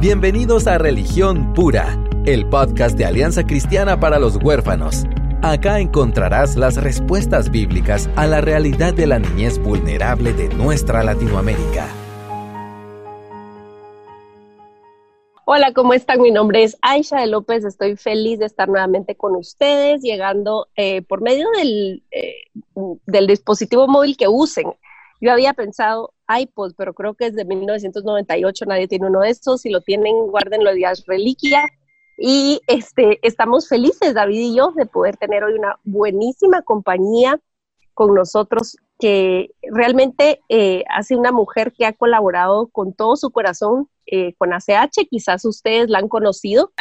Bienvenidos a Religión Pura, el podcast de Alianza Cristiana para los Huérfanos. Acá encontrarás las respuestas bíblicas a la realidad de la niñez vulnerable de nuestra Latinoamérica. Hola, ¿cómo están? Mi nombre es Aisha de López. Estoy feliz de estar nuevamente con ustedes, llegando eh, por medio del, eh, del dispositivo móvil que usen. Yo había pensado iPod, pero creo que es de 1998, nadie tiene uno de estos. Si lo tienen, guárdenlo de reliquia. Y este, estamos felices, David y yo, de poder tener hoy una buenísima compañía con nosotros, que realmente eh, hace una mujer que ha colaborado con todo su corazón eh, con ACH. Quizás ustedes la han conocido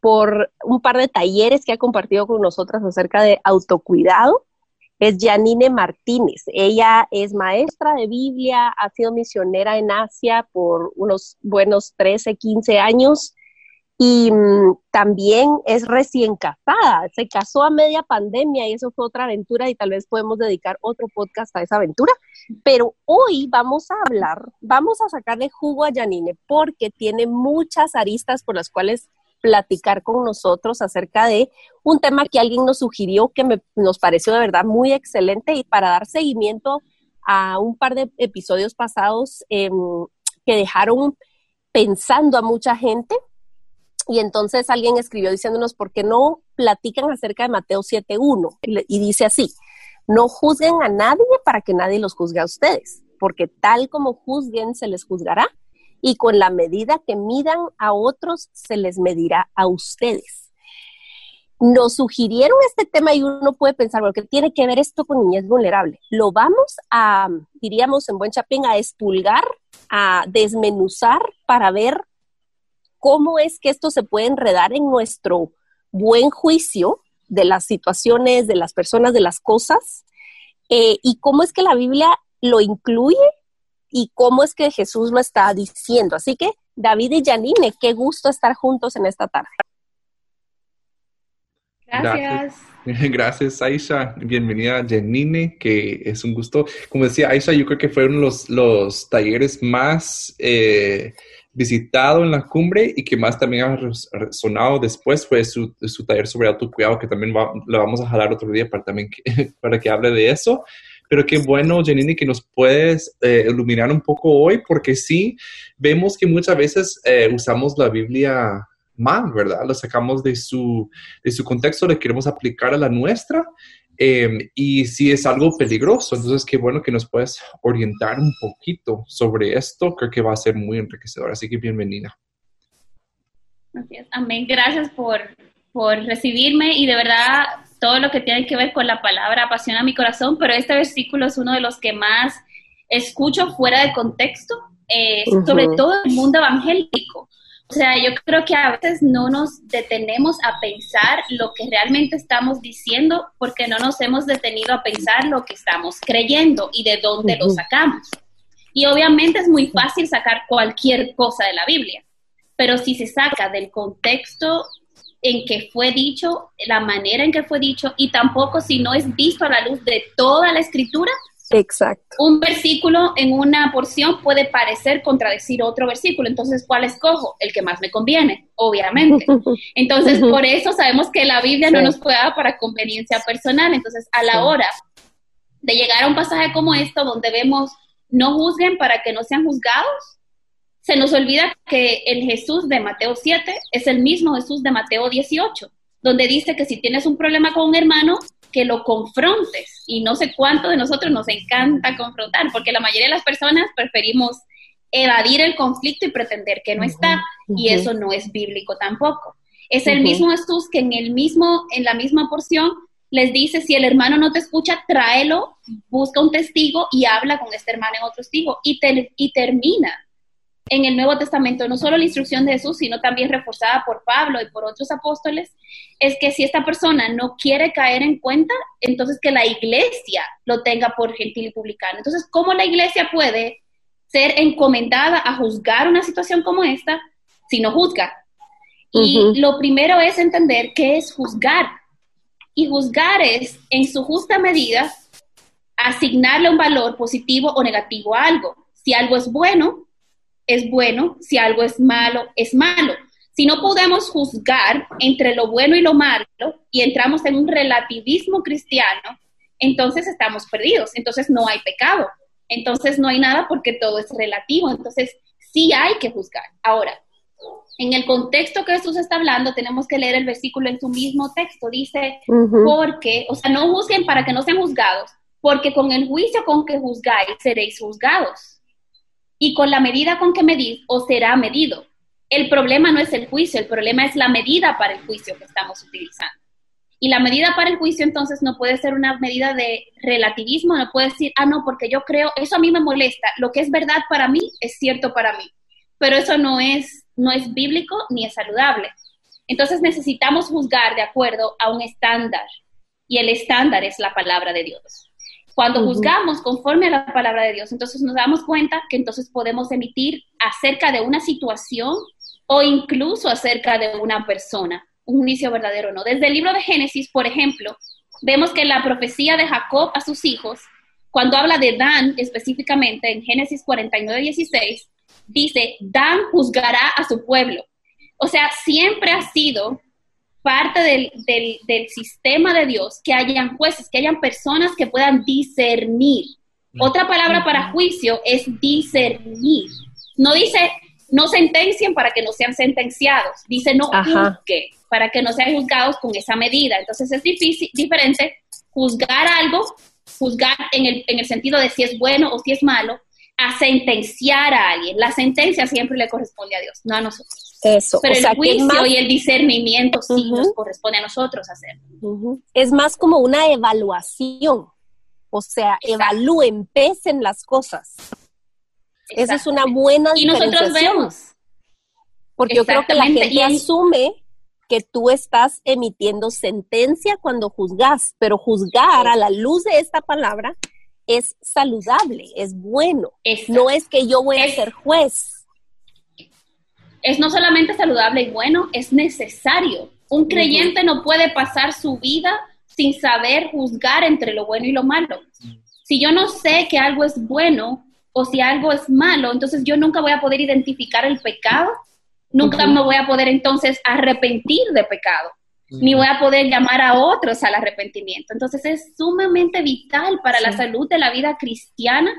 por un par de talleres que ha compartido con nosotras acerca de autocuidado es Janine Martínez. Ella es maestra de Biblia, ha sido misionera en Asia por unos buenos 13, 15 años y mm, también es recién casada. Se casó a media pandemia y eso fue otra aventura y tal vez podemos dedicar otro podcast a esa aventura. Pero hoy vamos a hablar, vamos a sacarle jugo a Janine porque tiene muchas aristas por las cuales platicar con nosotros acerca de un tema que alguien nos sugirió que nos pareció de verdad muy excelente y para dar seguimiento a un par de episodios pasados em, que dejaron pensando a mucha gente. Y entonces alguien escribió diciéndonos, ¿por qué no platican acerca de Mateo 7.1? Y dice así, no juzguen a nadie para que nadie los juzgue a ustedes, porque tal como juzguen se les juzgará y con la medida que midan a otros se les medirá a ustedes. Nos sugirieron este tema y uno puede pensar, bueno, ¿qué tiene que ver esto con niñez vulnerable? Lo vamos a, diríamos en buen chapín, a expulgar, a desmenuzar para ver cómo es que esto se puede enredar en nuestro buen juicio de las situaciones, de las personas, de las cosas, eh, y cómo es que la Biblia lo incluye y cómo es que Jesús lo está diciendo. Así que, David y Janine, qué gusto estar juntos en esta tarde. Gracias. Gracias, Aisha. Bienvenida, Janine, que es un gusto. Como decía Aisha, yo creo que fueron los, los talleres más eh, visitados en la cumbre y que más también ha resonado después fue su, su taller sobre autocuidado, que también lo vamos a jalar otro día para, también para que hable de eso. Pero qué bueno, Janine, que nos puedes eh, iluminar un poco hoy, porque sí, vemos que muchas veces eh, usamos la Biblia mal, ¿verdad? Lo sacamos de su, de su contexto, le queremos aplicar a la nuestra. Em, y sí es algo peligroso, entonces qué bueno que nos puedes orientar un poquito sobre esto, creo que va a ser muy enriquecedor, así que bienvenida. Gracias, amén, gracias por, por recibirme y de verdad todo lo que tiene que ver con la palabra apasiona mi corazón, pero este versículo es uno de los que más escucho fuera de contexto, eh, sobre todo en el mundo evangélico. O sea, yo creo que a veces no nos detenemos a pensar lo que realmente estamos diciendo porque no nos hemos detenido a pensar lo que estamos creyendo y de dónde lo sacamos. Y obviamente es muy fácil sacar cualquier cosa de la Biblia, pero si se saca del contexto en que fue dicho, la manera en que fue dicho, y tampoco si no es visto a la luz de toda la escritura. Exacto. Un versículo en una porción puede parecer contradecir otro versículo, entonces ¿cuál escojo? El que más me conviene, obviamente. Entonces, por eso sabemos que la Biblia no nos puede dar para conveniencia personal, entonces a la hora de llegar a un pasaje como esto donde vemos no juzguen para que no sean juzgados, se nos olvida que el Jesús de Mateo 7 es el mismo Jesús de Mateo 18, donde dice que si tienes un problema con un hermano, que lo confrontes. Y no sé cuánto de nosotros nos encanta confrontar, porque la mayoría de las personas preferimos evadir el conflicto y pretender que no está, y eso no es bíblico tampoco. Es el mismo Jesús que en el mismo en la misma porción les dice, si el hermano no te escucha, tráelo, busca un testigo y habla con este hermano en otro testigo y, y termina en el Nuevo Testamento, no solo la instrucción de Jesús, sino también reforzada por Pablo y por otros apóstoles, es que si esta persona no quiere caer en cuenta, entonces que la iglesia lo tenga por gentil y publicano. Entonces, ¿cómo la iglesia puede ser encomendada a juzgar una situación como esta si no juzga? Y lo primero es entender qué es juzgar. Y juzgar es, en su justa medida, asignarle un valor positivo o negativo a algo. Si algo es bueno, es bueno, si algo es malo, es malo. Si no podemos juzgar entre lo bueno y lo malo y entramos en un relativismo cristiano, entonces estamos perdidos, entonces no hay pecado, entonces no hay nada porque todo es relativo, entonces sí hay que juzgar. Ahora, en el contexto que Jesús está hablando, tenemos que leer el versículo en su mismo texto. Dice, porque, o sea, no juzguen para que no sean juzgados, porque con el juicio con que juzgáis seréis juzgados. Y con la medida con que medís os será medido. El problema no es el juicio, el problema es la medida para el juicio que estamos utilizando. Y la medida para el juicio entonces no puede ser una medida de relativismo, no puede decir, ah, no, porque yo creo, eso a mí me molesta, lo que es verdad para mí es cierto para mí, pero eso no es, no es bíblico ni es saludable. Entonces necesitamos juzgar de acuerdo a un estándar y el estándar es la palabra de Dios. Cuando juzgamos conforme a la palabra de Dios, entonces nos damos cuenta que entonces podemos emitir acerca de una situación o incluso acerca de una persona un juicio verdadero o no. Desde el libro de Génesis, por ejemplo, vemos que la profecía de Jacob a sus hijos, cuando habla de Dan específicamente en Génesis 49, 16, dice, Dan juzgará a su pueblo. O sea, siempre ha sido parte del, del, sistema de Dios que hayan jueces, que hayan personas que puedan discernir. Otra palabra para juicio es discernir. No dice no sentencien para que no sean sentenciados. Dice no juzguen para que no sean juzgados con esa medida. Entonces es difícil, diferente juzgar algo, juzgar en el, en el sentido de si es bueno o si es malo, a sentenciar a alguien. La sentencia siempre le corresponde a Dios, no a nosotros. Eso. Pero el juicio y el discernimiento sí nos corresponde a nosotros hacerlo. Es más como una evaluación. O sea, evalúen, pesen las cosas. Esa es una buena Y nosotros vemos. Porque yo creo que la gente asume que tú estás emitiendo sentencia cuando juzgas, pero juzgar a la luz de esta palabra es saludable, es bueno. No es que yo voy a ser juez. Es no solamente saludable y bueno, es necesario. Un creyente no puede pasar su vida sin saber juzgar entre lo bueno y lo malo. Si yo no sé que algo es bueno o si algo es malo, entonces yo nunca voy a poder identificar el pecado Nunca me voy a poder entonces arrepentir de pecado, ni voy a poder llamar a otros al arrepentimiento. Entonces es sumamente vital para la salud de la vida cristiana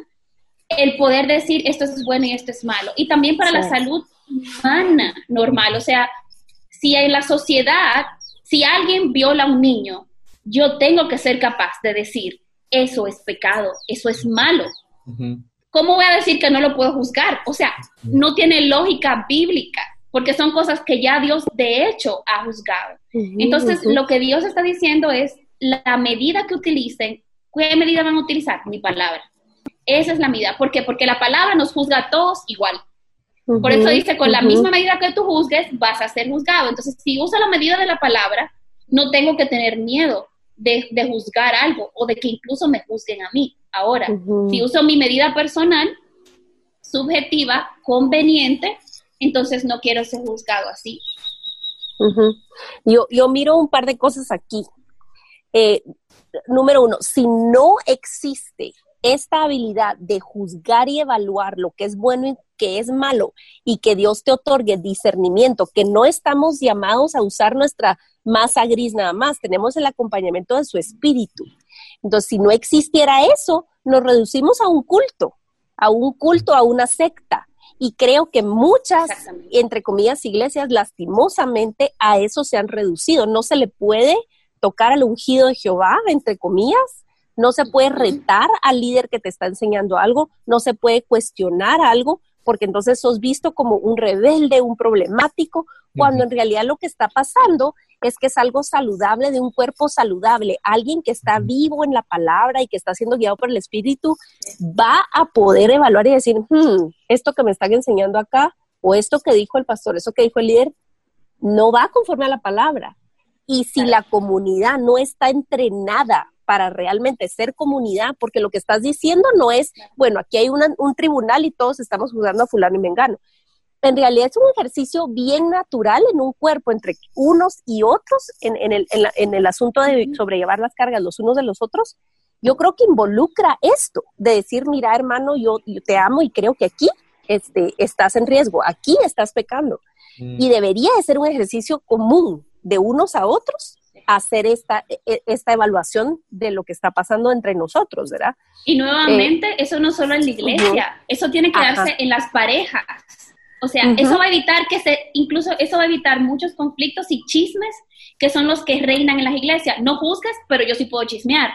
el poder decir esto es bueno y esto es malo. Y también para la salud humana normal. O sea, si en la sociedad, si alguien viola a un niño, yo tengo que ser capaz de decir, eso es pecado, eso es malo. ¿Cómo voy a decir que no lo puedo juzgar? O sea, no tiene lógica bíblica porque son cosas que ya Dios de hecho ha juzgado. Entonces, lo que Dios está diciendo es la medida que utilicen, ¿qué medida van a utilizar? Mi palabra. Esa es la medida. ¿Por qué? Porque la palabra nos juzga a todos igual. Por eso dice, con la misma medida que tú juzgues, vas a ser juzgado. Entonces, si uso la medida de la palabra, no tengo que tener miedo de, juzgar algo o de que incluso me juzguen a mí. Ahora, si uso mi medida personal, subjetiva, conveniente, entonces no quiero ser juzgado así. yo, yo miro un par de cosas aquí. Eh, número uno, si no existe esta habilidad de juzgar y evaluar lo que es bueno y que es malo y que Dios te otorgue discernimiento, que no estamos llamados a usar nuestra masa gris nada más, tenemos el acompañamiento de su espíritu. Entonces, si no existiera eso, nos reducimos a un culto, a un culto, a una secta. Y creo que muchas, entre comillas, iglesias lastimosamente a eso se han reducido. No se le puede tocar al ungido de Jehová, entre comillas. No se puede retar al líder que te está enseñando algo. No se puede cuestionar algo porque entonces sos visto como un rebelde, un problemático, cuando en realidad lo que está pasando es que es algo saludable de un cuerpo saludable. Alguien que está vivo en la palabra y que está siendo guiado por el Espíritu va a poder evaluar y decir, hmm, esto que me están enseñando acá o esto que dijo el pastor, eso que dijo el líder, no va conforme a la palabra. Y si la comunidad no está entrenada para realmente ser comunidad, porque lo que estás diciendo no es, bueno, aquí hay un tribunal y todos estamos juzgando a fulano y mengano en realidad es un ejercicio bien natural en un cuerpo entre unos y otros en, el, en, el, asunto de sobrellevar las cargas los unos de los otros. Yo creo que involucra esto, de decir, mira hermano, yo, te amo y creo que aquí este, estás en riesgo, aquí estás pecando. Y mm. debería de ser un ejercicio común de unos a otros hacer esta, e, e, esta evaluación de lo que está pasando entre nosotros, ¿verdad? Y nuevamente, eh, eso no solo en la iglesia, eso tiene que darse en las parejas. O sea, eso va a evitar que se, incluso eso va a evitar muchos conflictos y chismes que son los que reinan en las iglesias. No juzgues, pero yo sí puedo chismear.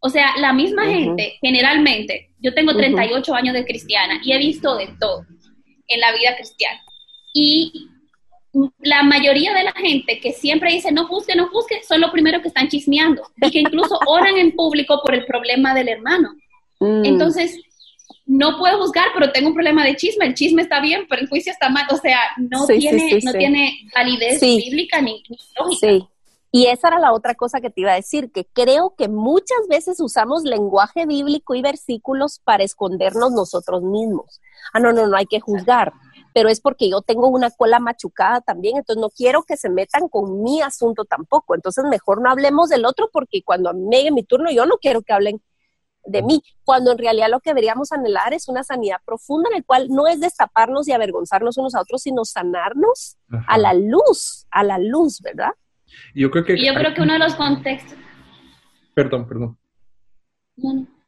O sea, la misma gente, generalmente, yo tengo 38 años de cristiana y he visto de todo en la vida cristiana. Y la mayoría de la gente que siempre dice no juzgue, no juzgue, son los primeros que están chismeando y que incluso oran en público por el problema del hermano. Mm. Entonces, no puedo juzgar, pero tengo un problema de chisme. El chisme está bien, pero el juicio está mal. O sea, no, tiene, no tiene validez bíblica ni, ni lógica. Sí. Y esa era la otra cosa que te iba a decir, que creo que muchas veces usamos lenguaje bíblico y versículos para escondernos nosotros mismos. Ah, no, no, no hay que juzgar pero es porque yo tengo una cola machucada también, entonces no quiero que se metan con mi asunto tampoco. Entonces mejor no hablemos del otro porque cuando me llegue mi turno yo no quiero que hablen de mí, cuando en realidad lo que deberíamos anhelar es una sanidad profunda en el cual no es destaparnos y avergonzarnos unos a otros, sino sanarnos a la luz, a la luz, ¿verdad? Yo creo que... yo creo que uno de los contextos... Perdón, perdón.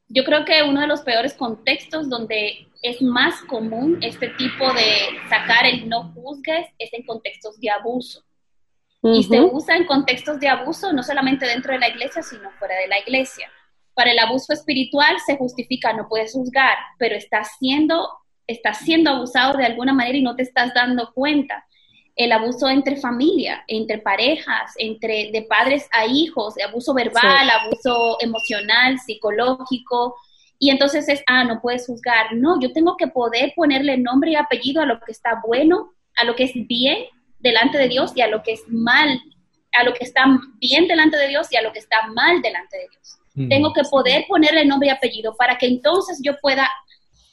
Yo creo que uno de los peores contextos donde es más común este tipo de sacar el no juzgues es en contextos de abuso. Y se usa en contextos de abuso no solamente dentro de la iglesia, sino fuera de la iglesia. Para el abuso espiritual se justifica, no puedes juzgar, pero estás siendo, estás siendo abusado de alguna manera y no te estás dando cuenta. El abuso entre familia, entre parejas, entre de padres a hijos, abuso verbal, abuso emocional, psicológico, y entonces es, ah, no puedes juzgar. No, yo tengo que poder ponerle nombre y apellido a lo que está bueno, a lo que es bien delante de Dios y a lo que es mal, a lo que está bien delante de Dios y a lo que está mal delante de Dios. Mm. Tengo que poder ponerle nombre y apellido para que entonces yo pueda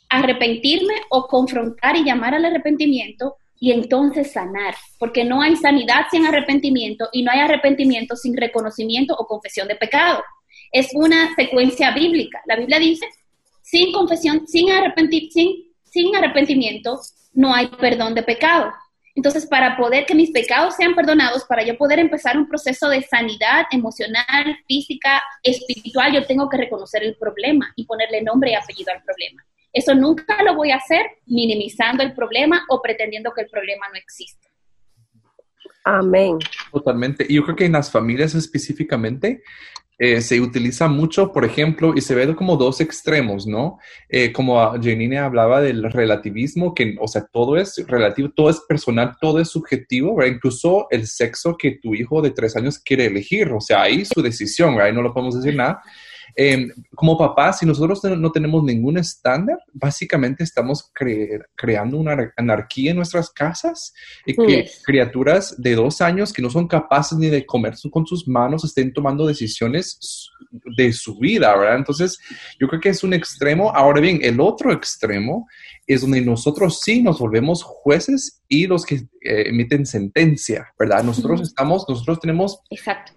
arrepentirme o confrontar y llamar al arrepentimiento y entonces sanar, porque no hay sanidad sin arrepentimiento y no hay arrepentimiento sin reconocimiento o confesión de pecado es una secuencia bíblica. La Biblia dice, sin confesión, sin, arrepentir, sin, sin arrepentimiento, no hay perdón de pecado. Entonces, para poder que mis pecados sean perdonados, para yo poder empezar un proceso de sanidad emocional, física, espiritual, yo tengo que reconocer el problema y ponerle nombre y apellido al problema. Eso nunca lo voy a hacer minimizando el problema o pretendiendo que el problema no existe. Amén. Totalmente. Y yo creo que en las familias específicamente, eh, se utiliza mucho, por ejemplo, y se ve como dos extremos, ¿no? Eh, como Janine hablaba del relativismo, que, o sea, todo es relativo, todo es personal, todo es subjetivo, ¿verdad? Incluso el sexo que tu hijo de tres años quiere elegir, o sea, ahí su decisión, ¿verdad? Ahí no lo podemos decir nada. Em, como papás, si nosotros no tenemos ningún estándar, básicamente estamos creando una anarquía en nuestras casas y que criaturas de dos años que no son capaces ni de comer con sus manos estén tomando decisiones de su vida, ¿verdad? Entonces, yo creo que es un extremo. Ahora bien, el otro extremo es donde nosotros sí nos volvemos jueces y los que eh, emiten sentencia, ¿verdad? Nosotros estamos, nosotros tenemos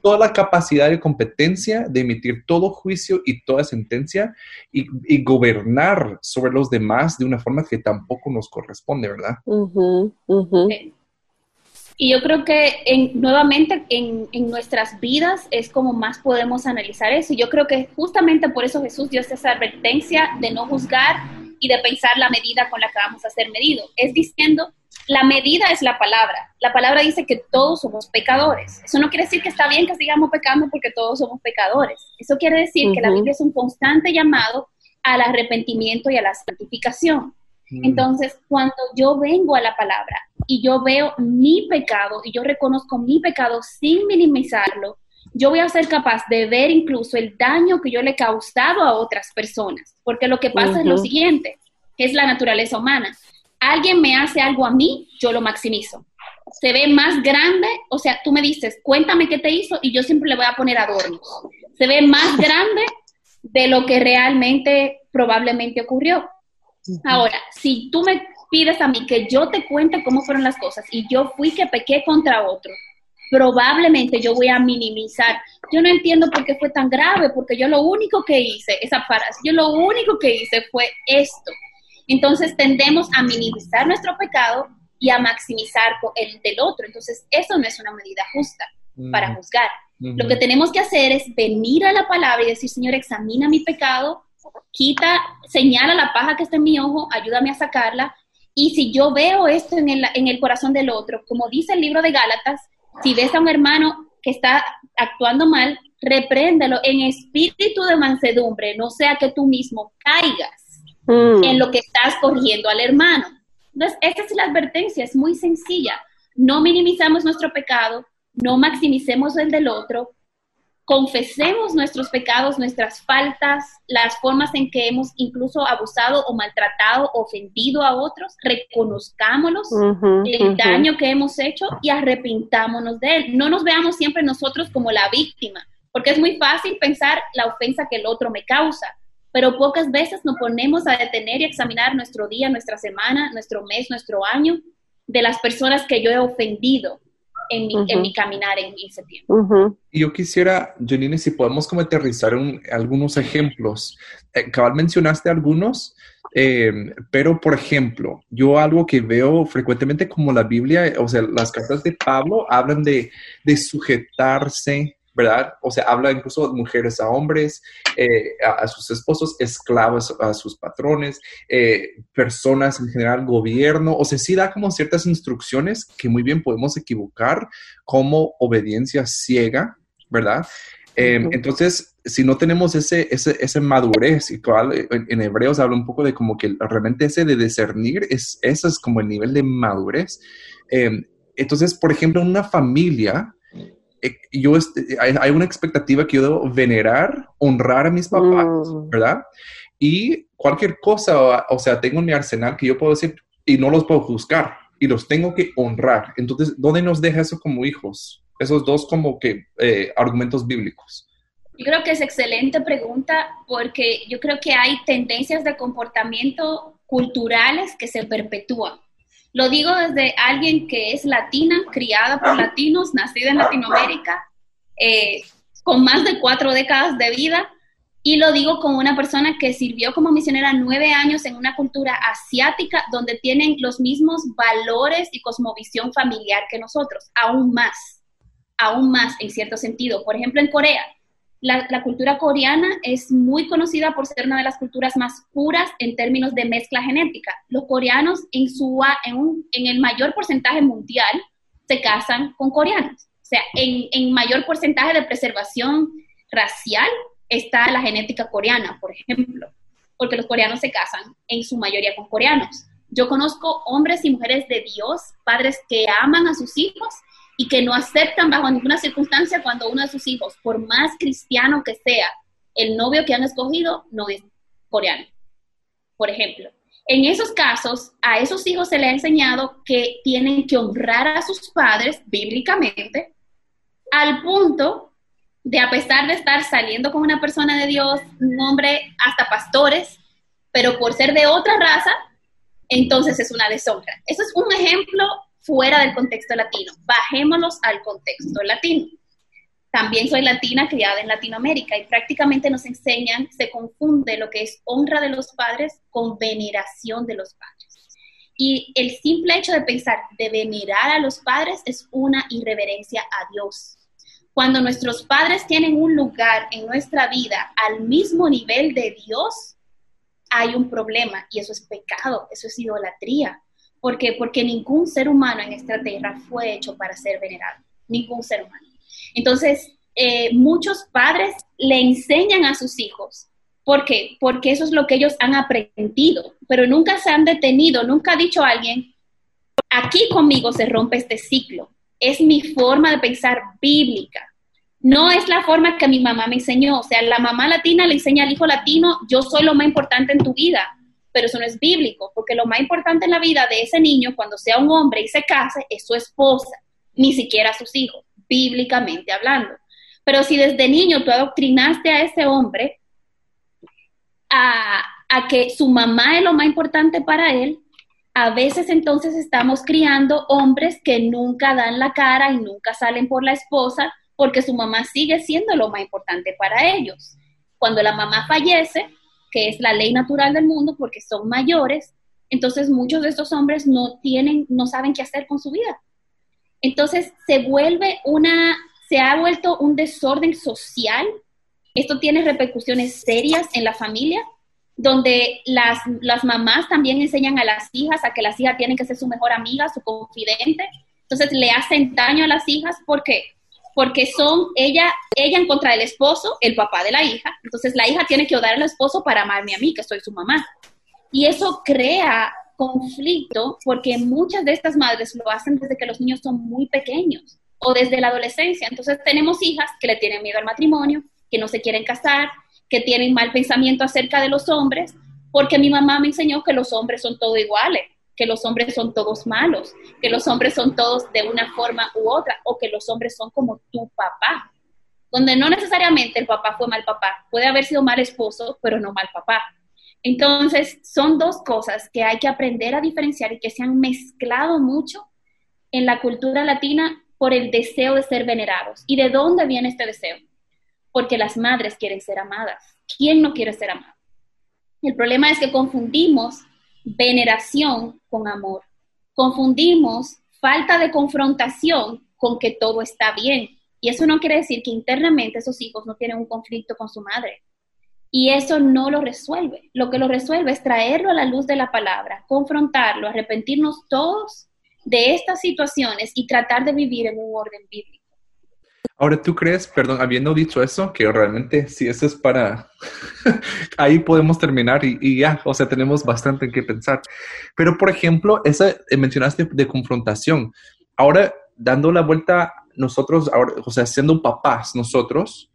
toda la capacidad y competencia de emitir todo juicio y toda sentencia y, gobernar sobre los demás de una forma que tampoco nos corresponde, ¿verdad? Y yo creo que en, nuevamente en, en, nuestras vidas es como más podemos analizar eso. Y yo creo que justamente por eso Jesús dio esa advertencia de no juzgar y de pensar la medida con la que vamos a ser medidos. Es diciendo, la medida es la palabra. La palabra dice que todos somos pecadores. Eso no quiere decir que está bien que sigamos pecando porque todos somos pecadores. Eso quiere decir que la Biblia es un constante llamado al arrepentimiento y a la santificación. Mm. Entonces, cuando yo vengo a la palabra y yo veo mi pecado y yo reconozco mi pecado sin minimizarlo, yo voy a ser capaz de ver incluso el daño que yo le he causado a otras personas, porque lo que pasa es lo siguiente, es la naturaleza humana. Alguien me hace algo a mí, yo lo maximizo. Se ve más grande, o sea, tú me dices, cuéntame qué te hizo y yo siempre le voy a poner adornos. Se ve más grande de lo que realmente probablemente ocurrió. Ahora, si tú me pides a mí que yo te cuente cómo fueron las cosas y yo fui que pequé contra otro, probablemente yo voy a minimizar. Yo no entiendo por qué fue tan grave, porque yo lo único que hice, esa frase, yo lo único que hice fue esto. Entonces tendemos a minimizar nuestro pecado y a maximizar el del otro. Entonces eso no es una medida justa para juzgar. Lo que tenemos que hacer es venir a la palabra y decir, Señor, examina mi pecado, quita, señala la paja que está en mi ojo, ayúdame a sacarla. Y si yo veo esto en el, en el corazón del otro, como dice el libro de Gálatas, si ves a un hermano que está actuando mal, repréndelo en espíritu de mansedumbre, no sea que tú mismo caigas mm. en lo que estás corrigiendo al hermano. Entonces, esta es la advertencia, es muy sencilla. No minimizamos nuestro pecado, no maximicemos el del otro, confesemos nuestros pecados, nuestras faltas, las formas en que hemos incluso abusado o maltratado, ofendido a otros, reconozcámoslos, el daño que hemos hecho y arrepintámonos de él. No nos veamos siempre nosotros como la víctima, porque es muy fácil pensar la ofensa que el otro me causa, pero pocas veces nos ponemos a detener y examinar nuestro día, nuestra semana, nuestro mes, nuestro año de las personas que yo he ofendido en mi, caminar en ese tiempo. Y yo quisiera, Janine, si podemos como aterrizar algunos ejemplos. Eh, cabal mencionaste algunos, eh, pero por ejemplo, yo algo que veo frecuentemente como la Biblia, o sea, las cartas de Pablo hablan de, de sujetarse ¿verdad? O sea, habla incluso de mujeres a hombres, eh, a, sus esposos, esclavos a sus patrones, eh, personas en general, gobierno, o sea, sí da como ciertas instrucciones que muy bien podemos equivocar como obediencia ciega, ¿verdad? Em, entonces, si no tenemos ese, ese, ese madurez, y en, en, Hebreos habla un poco de como que realmente ese de discernir, es, ese es como el nivel de madurez. Em, entonces, por ejemplo, una familia, eh, yo este, hay, una expectativa que yo debo venerar, honrar a mis papás, mm. ¿verdad? Y cualquier cosa, o, sea, tengo mi arsenal que yo puedo decir y no los puedo juzgar y los tengo que honrar. Entonces, ¿dónde nos deja eso como hijos? Esos dos como que eh, argumentos bíblicos. Yo creo que es excelente pregunta porque yo creo que hay tendencias de comportamiento culturales que se perpetúan. Lo digo desde alguien que es latina, criada por latinos, nacida en Latinoamérica, eh, con más de cuatro décadas de vida, y lo digo como una persona que sirvió como misionera nueve años en una cultura asiática donde tienen los mismos valores y cosmovisión familiar que nosotros, aún más, aún más en cierto sentido. Por ejemplo, en Corea, la, cultura coreana es muy conocida por ser una de las culturas más puras en términos de mezcla genética. Los coreanos en, su, en, en el mayor porcentaje mundial se casan con coreanos. O sea, en, en mayor porcentaje de preservación racial está la genética coreana, por ejemplo, porque los coreanos se casan en su mayoría con coreanos. Yo conozco hombres y mujeres de Dios, padres que aman a sus hijos y que no aceptan bajo ninguna circunstancia cuando uno de sus hijos, por más cristiano que sea, el novio que han escogido no es coreano, por ejemplo. En esos casos, a esos hijos se les ha enseñado que tienen que honrar a sus padres bíblicamente, al punto de, a pesar de estar saliendo con una persona de Dios, un hombre, hasta pastores, pero por ser de otra raza, entonces es una deshonra. Eso es un ejemplo fuera del contexto latino. Bajémonos al contexto latino. También soy latina criada en Latinoamérica y prácticamente nos enseñan, se confunde lo que es honra de los padres con veneración de los padres. Y el simple hecho de pensar de venerar a los padres es una irreverencia a Dios. Cuando nuestros padres tienen un lugar en nuestra vida al mismo nivel de Dios, hay un problema y eso es pecado, eso es idolatría. ¿Por qué? Porque ningún ser humano en esta tierra fue hecho para ser venerado. Ningún ser humano. Entonces, eh, muchos padres le enseñan a sus hijos. ¿Por qué? Porque eso es lo que ellos han aprendido, pero nunca se han detenido, nunca ha dicho a alguien, aquí conmigo se rompe este ciclo. Es mi forma de pensar bíblica. No es la forma que mi mamá me enseñó. O sea, la mamá latina le enseña al hijo latino, yo soy lo más importante en tu vida pero eso no es bíblico, porque lo más importante en la vida de ese niño, cuando sea un hombre y se case, es su esposa, ni siquiera sus hijos, bíblicamente hablando. Pero si desde niño tú adoctrinaste a ese hombre a, a que su mamá es lo más importante para él, a veces entonces estamos criando hombres que nunca dan la cara y nunca salen por la esposa porque su mamá sigue siendo lo más importante para ellos. Cuando la mamá fallece, que es la ley natural del mundo porque son mayores, entonces muchos de estos hombres no tienen, no saben qué hacer con su vida. Entonces se vuelve una, se ha vuelto un desorden social. Esto tiene repercusiones serias en la familia, donde las, las mamás también enseñan a las hijas a que las hijas tienen que ser su mejor amiga, su confidente. Entonces le hacen daño a las hijas porque porque son ella, ella en contra del esposo, el papá de la hija. Entonces la hija tiene que odiar al esposo para amarme a mí, que soy su mamá. Y eso crea conflicto porque muchas de estas madres lo hacen desde que los niños son muy pequeños o desde la adolescencia. Entonces tenemos hijas que le tienen miedo al matrimonio, que no se quieren casar, que tienen mal pensamiento acerca de los hombres, porque mi mamá me enseñó que los hombres son todos iguales que los hombres son todos malos, que los hombres son todos de una forma u otra, o que los hombres son como tu papá, donde no necesariamente el papá fue mal papá, puede haber sido mal esposo, pero no mal papá. Entonces, son dos cosas que hay que aprender a diferenciar y que se han mezclado mucho en la cultura latina por el deseo de ser venerados. ¿Y de dónde viene este deseo? Porque las madres quieren ser amadas. ¿Quién no quiere ser amado? El problema es que confundimos veneración con amor. Confundimos falta de confrontación con que todo está bien. Y eso no quiere decir que internamente esos hijos no tienen un conflicto con su madre. Y eso no lo resuelve. Lo que lo resuelve es traerlo a la luz de la palabra, confrontarlo, arrepentirnos todos de estas situaciones y tratar de vivir en un orden bíblico. Ahora, ¿tú crees, perdón, habiendo dicho eso, que realmente si eso es para, ahí podemos terminar y, ya, o sea, tenemos bastante en qué pensar. Pero, por ejemplo, esa eh, mencionaste de confrontación. Ahora, dando la vuelta, nosotros, ahora, o sea, siendo papás nosotros,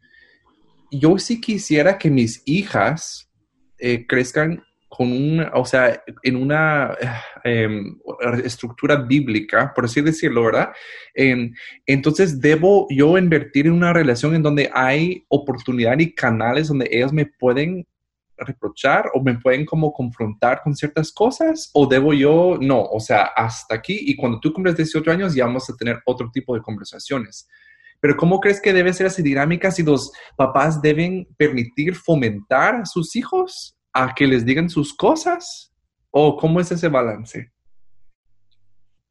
yo sí quisiera que mis hijas eh, crezcan con un, o sea, en una em, estructura bíblica, por así decirlo, ¿verdad? entonces, debo yo invertir en una relación en donde hay oportunidad y canales donde ellos me pueden reprochar o me pueden como confrontar con ciertas cosas o debo yo, no, o sea, hasta aquí y cuando tú cumples 18 años ya vamos a tener otro tipo de conversaciones. Pero ¿cómo crees que debe ser esa dinámica si los papás deben permitir fomentar a sus hijos a que les digan sus cosas? ¿O cómo es ese balance?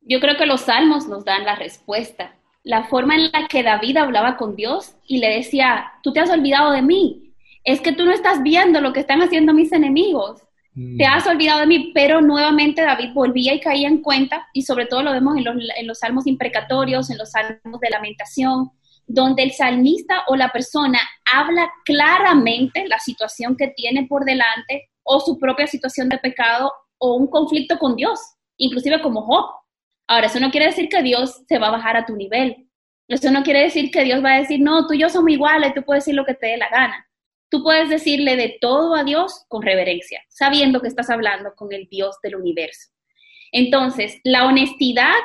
Yo creo que los salmos nos dan la respuesta. La forma en la que David hablaba con Dios y le decía, tú te has olvidado de mí. Es que tú no estás viendo lo que están haciendo mis enemigos. Mm. Te has olvidado de mí, pero nuevamente David volvía y caía en cuenta, y sobre todo lo vemos en los, en los salmos imprecatorios, en los salmos de lamentación, donde el salmista o la persona habla claramente la situación que tiene por delante o su propia situación de pecado o un conflicto con Dios, inclusive como Job. Ahora, eso no quiere decir que Dios se va a bajar a tu nivel. Eso no quiere decir que Dios va a decir, no, tú y yo somos iguales, tú puedes decir lo que te dé la gana. Tú puedes decirle de todo a Dios con reverencia, sabiendo que estás hablando con el Dios del universo. Entonces, la honestidad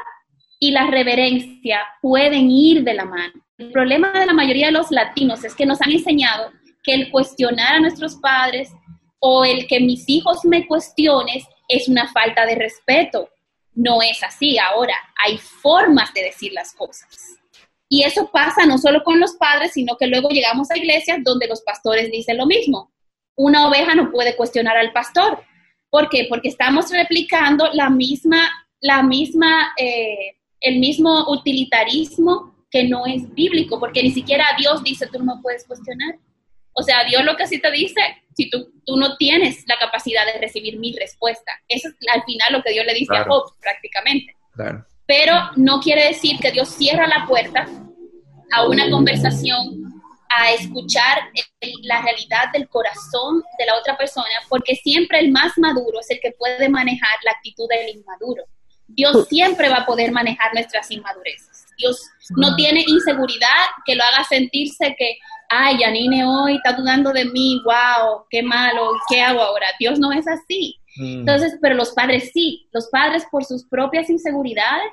y la reverencia pueden ir de la mano. El problema de la mayoría de los latinos es que nos han enseñado que el cuestionar a nuestros padres o el que mis hijos me cuestionen es una falta de respeto. No es así. Ahora, hay formas de decir las cosas. Y eso pasa no solo con los padres, sino que luego llegamos a iglesias donde los pastores dicen lo mismo. Una oveja no puede cuestionar al pastor. ¿Por qué? Porque estamos replicando la misma, la misma eh, el mismo utilitarismo que no es bíblico, porque ni siquiera Dios dice tú no puedes cuestionar. O sea, Dios lo que sí te dice, si tú, tú no tienes la capacidad de recibir mi respuesta. Eso es al final lo que Dios le dice a Job, prácticamente. Pero no quiere decir que Dios cierra la puerta a una conversación, a escuchar la realidad del corazón de la otra persona, porque siempre el más maduro es el que puede manejar la actitud del inmaduro. Dios siempre va a poder manejar nuestras inmadureces. Dios no tiene inseguridad que lo haga sentirse que, ay, Janine hoy está dudando de mí, wow, qué malo, ¿qué hago ahora? Dios no es así. Mm. Entonces, pero los padres sí, los padres por sus propias inseguridades,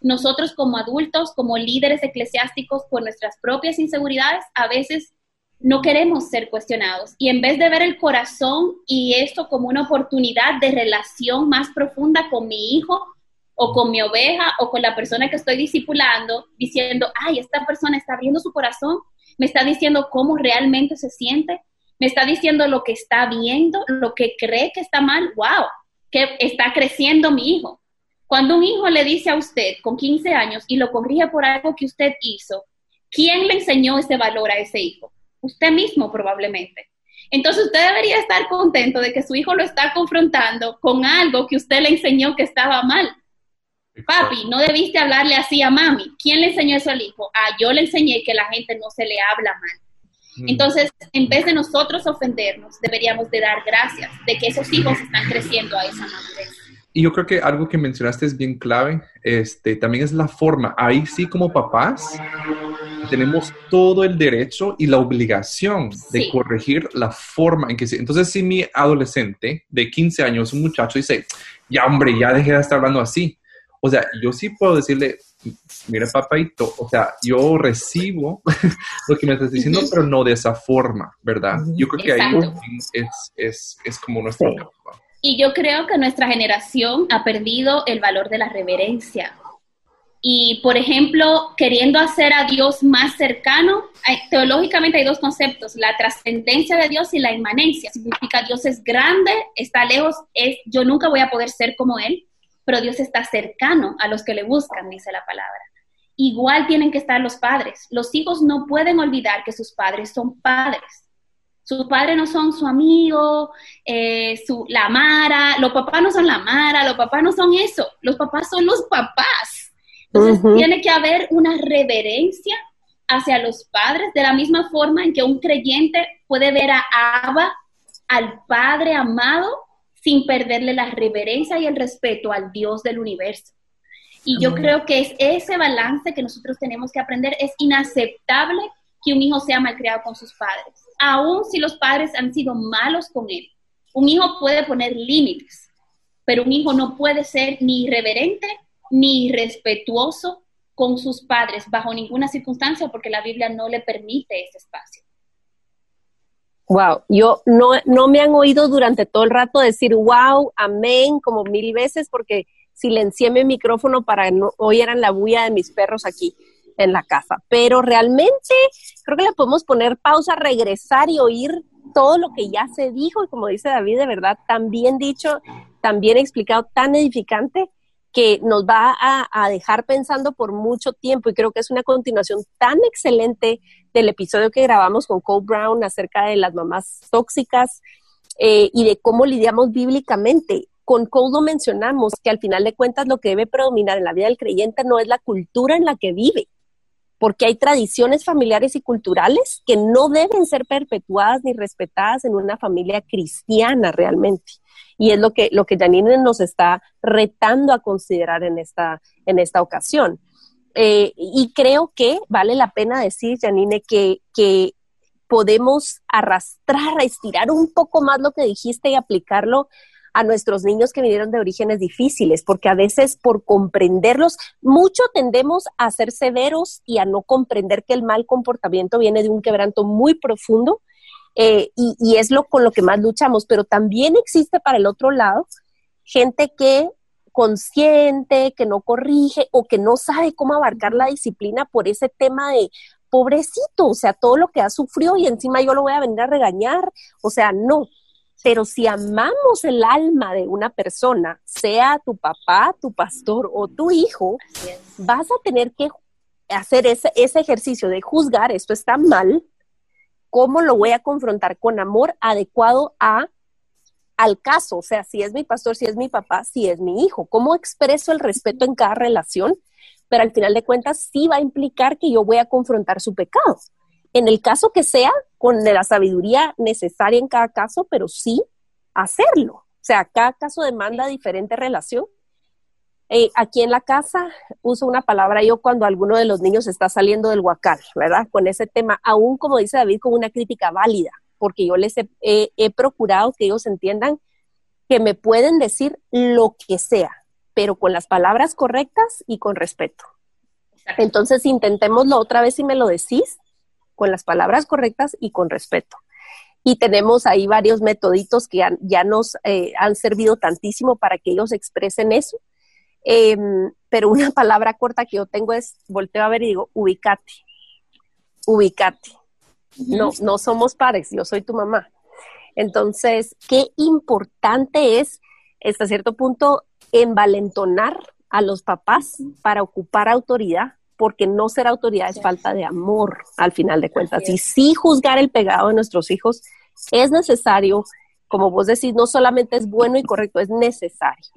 nosotros como adultos, como líderes eclesiásticos, por nuestras propias inseguridades, a veces no queremos ser cuestionados. Y en vez de ver el corazón y esto como una oportunidad de relación más profunda con mi hijo, o con mi oveja o con la persona que estoy discipulando, diciendo, ay, esta persona está abriendo su corazón, me está diciendo cómo realmente se siente, me está diciendo lo que está viendo, lo que cree que está mal, wow. que está creciendo mi hijo. Cuando un hijo le dice a usted con 15 años y lo corrige por algo que usted hizo, ¿quién le enseñó ese valor a ese hijo? Usted mismo probablemente. Entonces usted debería estar contento de que su hijo lo está confrontando con algo que usted le enseñó que estaba mal. Papi, no debiste hablarle así a mami. ¿Quién le enseñó eso al hijo? Ah, yo le enseñé que la gente no se le habla mal. Mm. Entonces, en vez de nosotros ofendernos, deberíamos de dar gracias de que esos hijos están creciendo a esa madurez. Y yo creo que algo que mencionaste es bien clave, este, también es la forma. Ahí sí como papás tenemos todo el derecho y la obligación de corregir la forma en que se... Entonces si mi adolescente de 15 años, un muchacho dice, ya hombre, ya dejé de estar hablando así. O sea, yo sí puedo decirle, mira papito, o sea, yo recibo lo que me estás diciendo, pero no de esa forma, ¿verdad? Yo creo que ahí es, es, es como nuestra y yo creo que nuestra generación ha perdido el valor de la reverencia. Y, por ejemplo, queriendo hacer a Dios más cercano, teológicamente hay dos conceptos, la trascendencia de Dios y la inmanencia. Significa Dios es grande, está lejos, es yo nunca voy a poder ser como Él, pero Dios está cercano a los que le buscan, dice la palabra. Igual tienen que estar los padres. Los hijos no pueden olvidar que sus padres son padres sus padres no son su amigo, eh, su, la Mara, los papás no son la Mara, los papás no son eso, los papás son los papás. Entonces tiene que haber una reverencia hacia los padres, de la misma forma en que un creyente puede ver a Abba, al Padre amado, sin perderle la reverencia y el respeto al Dios del universo. Y yo creo que es ese balance que nosotros tenemos que aprender. Es inaceptable que un hijo sea malcriado con sus padres aun si los padres han sido malos con él. Un hijo puede poner límites, pero un hijo no puede ser ni irreverente ni irrespetuoso con sus padres bajo ninguna circunstancia porque la Biblia no le permite ese espacio. Wow, yo no, no me han oído durante todo el rato decir wow, amén, como mil veces porque silencié mi micrófono para no oyeran la bulla de mis perros aquí en la casa. Pero realmente creo que le podemos poner pausa, regresar y oír todo lo que ya se dijo y como dice David, de verdad, tan bien dicho, tan bien explicado, tan edificante que nos va a, dejar pensando por mucho tiempo y creo que es una continuación tan excelente del episodio que grabamos con Cole Brown acerca de las mamás tóxicas eh, y de cómo lidiamos bíblicamente. Con Cole lo mencionamos que al final de cuentas lo que debe predominar en la vida del creyente no es la cultura en la que vive, porque hay tradiciones familiares y culturales que no deben ser perpetuadas ni respetadas en una familia cristiana realmente. Y es lo que, lo que Janine nos está retando a considerar en esta, en esta ocasión. Eh, y creo que vale la pena decir, Janine, que, que podemos arrastrar, estirar un poco más lo que dijiste y aplicarlo a nuestros niños que vinieron de orígenes difíciles, porque a veces por comprenderlos, mucho tendemos a ser severos y a no comprender que el mal comportamiento viene de un quebranto muy profundo eh, y, y, es lo con lo que más luchamos, pero también existe para el otro lado gente que consciente, que no corrige o que no sabe cómo abarcar la disciplina por ese tema de pobrecito, o sea, todo lo que ha sufrido y encima yo lo voy a venir a regañar, o sea, no, pero si amamos el alma de una persona, sea tu papá, tu pastor o tu hijo, vas a tener que hacer ese, ejercicio de juzgar, esto está mal, cómo lo voy a confrontar con amor adecuado a al caso, o sea, si es mi pastor, si es mi papá, si es mi hijo, cómo expreso el respeto en cada relación, pero al final de cuentas sí va a implicar que yo voy a confrontar su pecado. En el caso que sea, con la sabiduría necesaria en cada caso, pero sí hacerlo. O sea, cada caso demanda diferente relación. Eh, aquí en la casa uso una palabra yo cuando alguno de los niños está saliendo del huacal, ¿verdad? Con ese tema, aún como dice David, con una crítica válida, porque yo les he procurado que ellos entiendan que me pueden decir lo que sea, pero con las palabras correctas y con respeto. Entonces, intentémoslo otra vez si me lo decís con las palabras correctas y con respeto. Y tenemos ahí varios metoditos que ya nos eh, han servido tantísimo para que ellos expresen eso. Em, pero una palabra corta que yo tengo es, volteo a ver y digo, ubicate, ubicate. No, no somos pares, yo soy tu mamá. Entonces, qué importante es hasta cierto punto, envalentonar a los papás para ocupar autoridad, porque no ser autoridad es falta de amor al final de cuentas. Y sí juzgar el pegado de nuestros hijos es necesario, como vos decís, no solamente es bueno y correcto, es necesario.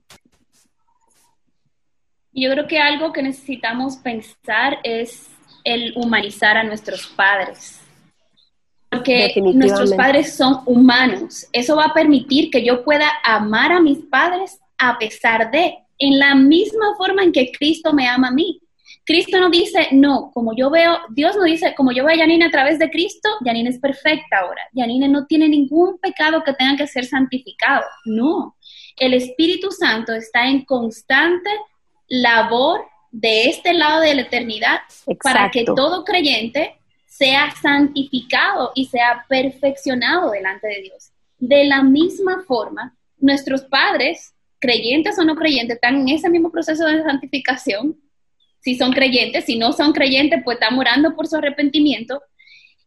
Yo creo que algo que necesitamos pensar es el humanizar a nuestros padres. Porque nuestros padres son humanos. Eso va a permitir que yo pueda amar a mis padres a pesar de, en la misma forma en que Cristo me ama a mí. Cristo no dice, no, como yo veo, Dios no dice, como yo veo a Janine a través de Cristo, Janine es perfecta ahora. Janine no tiene ningún pecado que tenga que ser santificado. No, el Espíritu Santo está en constante labor de este lado de la eternidad para que todo creyente sea santificado y sea perfeccionado delante de Dios. De la misma forma, nuestros padres, creyentes o no creyentes, están en ese mismo proceso de santificación si son creyentes, si no son creyentes, pues están orando por su arrepentimiento.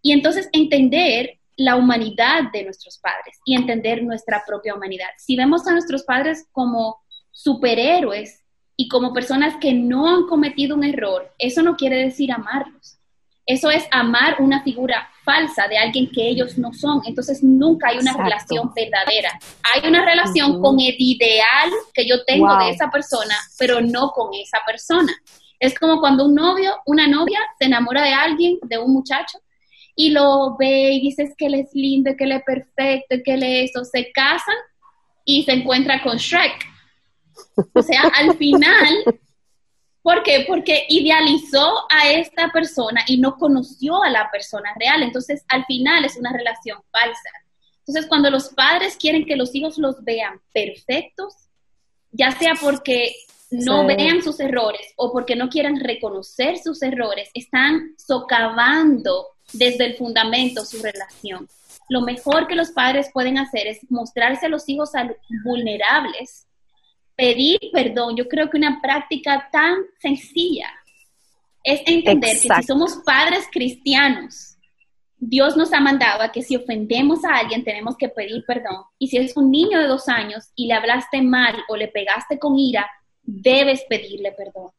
Y entonces entender la humanidad de nuestros padres y entender nuestra propia humanidad. Si vemos a nuestros padres como superhéroes y como personas que no han cometido un error, eso no quiere decir amarlos. Eso es amar una figura falsa de alguien que ellos no son. Entonces nunca hay una relación verdadera. Hay una relación con el ideal que yo tengo de esa persona, pero no con esa persona. Es como cuando un novio, una novia se enamora de alguien, de un muchacho, y lo ve y dices que él es lindo, que él es perfecto, que él es eso, se casan y se encuentra con Shrek. O sea, al final, ¿por qué? Porque idealizó a esta persona y no conoció a la persona real. Entonces, al final es una relación falsa. Entonces, cuando los padres quieren que los hijos los vean perfectos, ya sea porque no vean sus errores o porque no quieran reconocer sus errores, están socavando desde el fundamento su relación. Lo mejor que los padres pueden hacer es mostrarse a los hijos vulnerables, pedir perdón. Yo creo que una práctica tan sencilla es entender que si somos padres cristianos, Dios nos ha mandado a que si ofendemos a alguien tenemos que pedir perdón. Y si es un niño de dos años y le hablaste mal o le pegaste con ira, debes pedirle perdón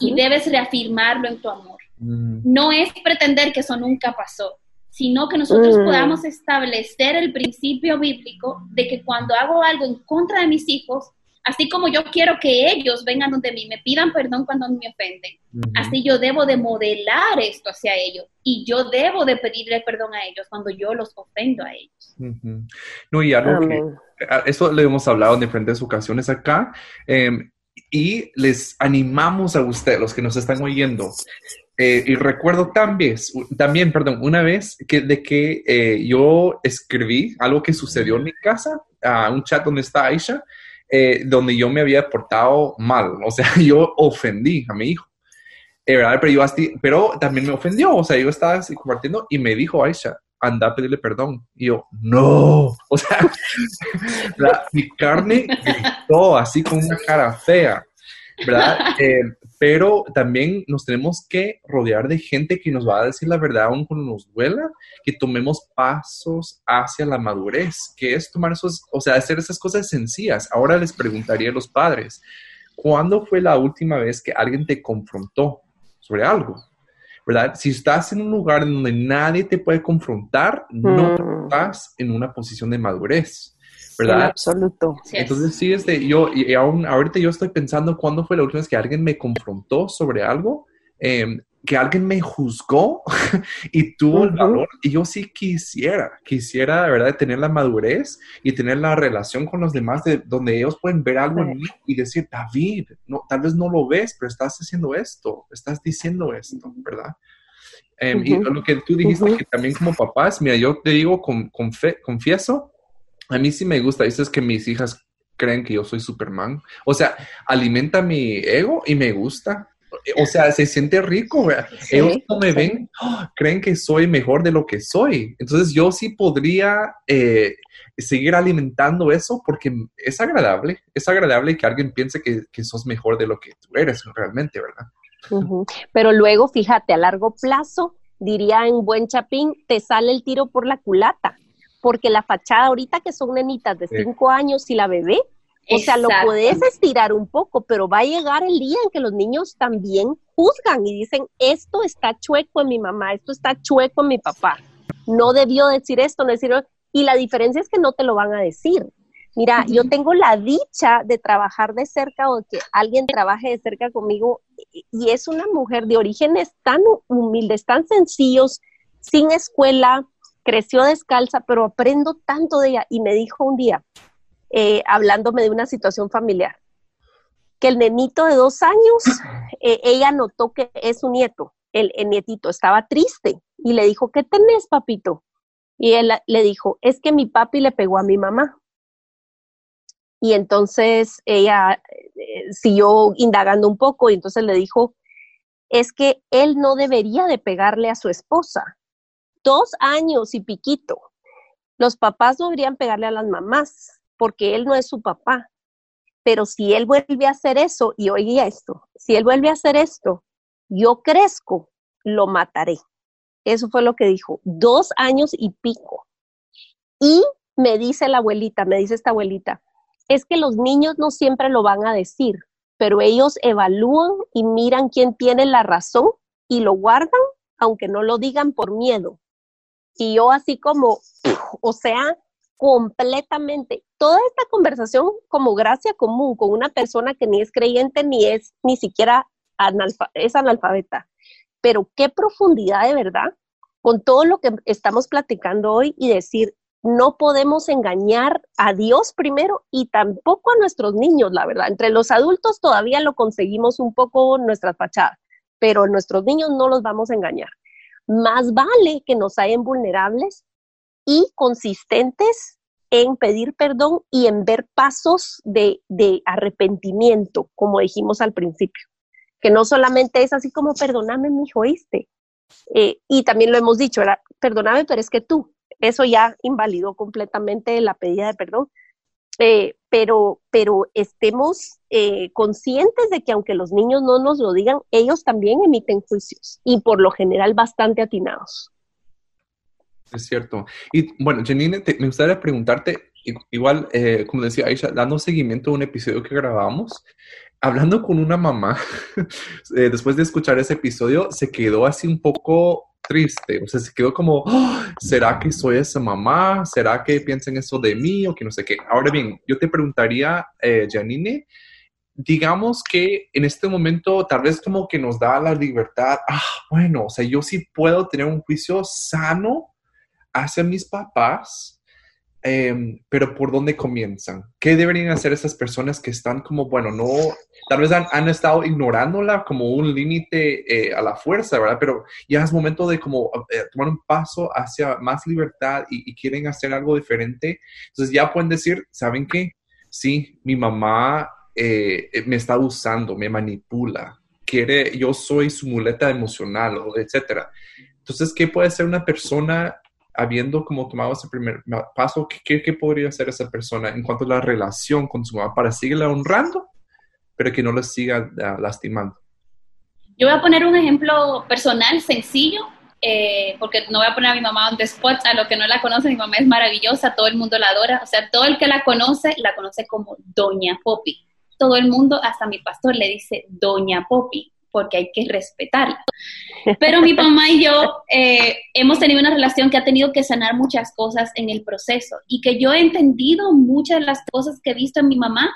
y debes reafirmarlo en tu amor. No es pretender que eso nunca pasó, sino que nosotros mm. podamos establecer el principio bíblico de que cuando hago algo en contra de mis hijos, así como yo quiero que ellos vengan donde mí, me pidan perdón cuando me ofenden, así yo debo de modelar esto hacia ellos y yo debo de pedirle perdón a ellos cuando yo los ofendo a ellos. No, y algo que, eso lo hemos hablado en diferentes ocasiones acá, em, y les animamos a ustedes, los que nos están oyendo. Eh, y recuerdo también, también, perdón, una vez que, de que eh, yo escribí algo que sucedió en mi casa, a un chat donde está Aisha, eh, donde yo me había portado mal, o sea, yo ofendí a mi hijo. ¿verdad? Pero, yo pero también me ofendió, o sea, yo estaba así compartiendo y me dijo Aisha, anda a pedirle perdón. Y yo, no, o sea, mi carne gritó así con una cara fea, ¿verdad? Eh, pero también nos tenemos que rodear de gente que nos va a decir la verdad aún cuando nos duela, que tomemos pasos hacia la madurez, que es tomar esos, o sea, hacer esas cosas sencillas. Ahora les preguntaría a los padres, ¿cuándo fue la última vez que alguien te confrontó sobre algo? ¿verdad? Si estás en un lugar donde nadie te puede confrontar, no mm. estás en una posición de madurez, ¿verdad? absoluto. Entonces, sí, este, yo, y aún ahorita yo estoy pensando cuándo fue la última vez que alguien me confrontó sobre algo. Eh, que alguien me juzgó y tuvo el valor. Y yo sí quisiera, quisiera de verdad tener la madurez y tener la relación con los demás de donde ellos pueden ver algo en mí y decir, David, no, tal vez no lo ves, pero estás haciendo esto, estás diciendo esto, ¿verdad? Em, y lo que tú dijiste, que también como papás, mira, yo te digo, con, con fe, confieso, a mí sí me gusta, dices que mis hijas creen que yo soy Superman. O sea, alimenta mi ego y me gusta o sea, se siente rico, Ellos no me ven, ¡ah! creen que soy mejor de lo que soy. Entonces yo sí podría eh, seguir alimentando eso porque es agradable, es agradable que alguien piense que, que sos mejor de lo que tú eres realmente, ¿verdad? Pero luego, fíjate, a largo plazo, diría en buen chapín, te sale el tiro por la culata, porque la fachada ahorita que son nenitas de cinco años y la bebé, O sea, lo puedes estirar un poco, pero va a llegar el día en que los niños también juzgan y dicen, esto está chueco en mi mamá, esto está chueco en mi papá. No debió decir esto, no decirlo. Y la diferencia es que no te lo van a decir. Mira, yo tengo la dicha de trabajar de cerca o que alguien trabaje de cerca conmigo y es una mujer de orígenes tan humildes, tan sencillos, sin escuela, creció descalza, pero aprendo tanto de ella. Y me dijo un día, eh, hablándome de una situación familiar, que el nenito de dos años, eh, ella notó que es su nieto, el, el, nietito estaba triste y le dijo, ¿qué tenés, papito? Y él le dijo, es que mi papi le pegó a mi mamá. Y entonces ella eh, siguió indagando un poco y entonces le dijo, es que él no debería de pegarle a su esposa. Dos años y piquito. Los papás deberían pegarle a las mamás porque él no es su papá. Pero si él vuelve a hacer eso, y oiga esto, si él vuelve a hacer esto, yo crezco, lo mataré. Eso fue lo que dijo, dos años y pico. Y me dice la abuelita, me dice esta abuelita, es que los niños no siempre lo van a decir, pero ellos evalúan y miran quién tiene la razón y lo guardan, aunque no lo digan por miedo. Y yo así como, o sea, completamente, toda esta conversación como gracia común con una persona que ni es creyente ni es ni siquiera es analfabeta. Pero qué profundidad de verdad con todo lo que estamos platicando hoy y decir, no podemos engañar a Dios primero y tampoco a nuestros niños, la verdad. Entre los adultos todavía lo conseguimos un poco nuestra fachada, pero nuestros niños no los vamos a engañar. Más vale que nos hayan vulnerables y consistentes en pedir perdón y en ver pasos de, arrepentimiento, como dijimos al principio. Que no solamente es así como, perdóname, mi hijo, ¿oíste? Eh, y también lo hemos dicho, era, perdóname, pero es que tú, eso ya invalidó completamente la pedida de perdón. Eh, pero, pero estemos eh, conscientes de que aunque los niños no nos lo digan, ellos también emiten juicios y por lo general bastante atinados. Es cierto. Y bueno, Janine, me gustaría preguntarte, igual, eh, como decía Aisha, dando seguimiento a un episodio que grabamos, hablando con una mamá, después de escuchar ese episodio, se quedó así un poco triste, o sea, se quedó como, oh, ¿será que soy esa mamá? ¿Será que piensan eso de mí o que no sé qué? Ahora bien, yo te preguntaría, eh, Janine, digamos que en este momento tal vez como que nos da la libertad, ah, bueno, o sea, yo sí puedo tener un juicio sano hacia mis papás, Em, pero ¿por dónde comienzan? ¿Qué deberían hacer esas personas que están como, bueno, no, tal vez han, estado ignorándola como un límite eh, a la fuerza, ¿verdad? Pero ya es momento de como eh, tomar un paso hacia más libertad y, quieren hacer algo diferente. Entonces ya pueden decir, ¿saben qué? Sí, mi mamá eh, me está usando, me manipula, quiere, yo soy su muleta emocional, etcétera. Entonces, ¿qué puede ser una persona habiendo como tomado ese primer paso, ¿qué, ¿qué, podría hacer esa persona en cuanto a la relación con su mamá para seguirla honrando, pero que no la siga ah, lastimando? Yo voy a poner un ejemplo personal, sencillo, eh, porque no voy a poner a mi mamá on the a lo que no la conoce, mi mamá es maravillosa, todo el mundo la adora, o sea, todo el que la conoce, la conoce como Doña Poppy. Todo el mundo, hasta mi pastor, le dice Doña Poppy porque hay que respetarla. Pero mi mamá y yo eh, hemos tenido una relación que ha tenido que sanar muchas cosas en el proceso y que yo he entendido muchas de las cosas que he visto en mi mamá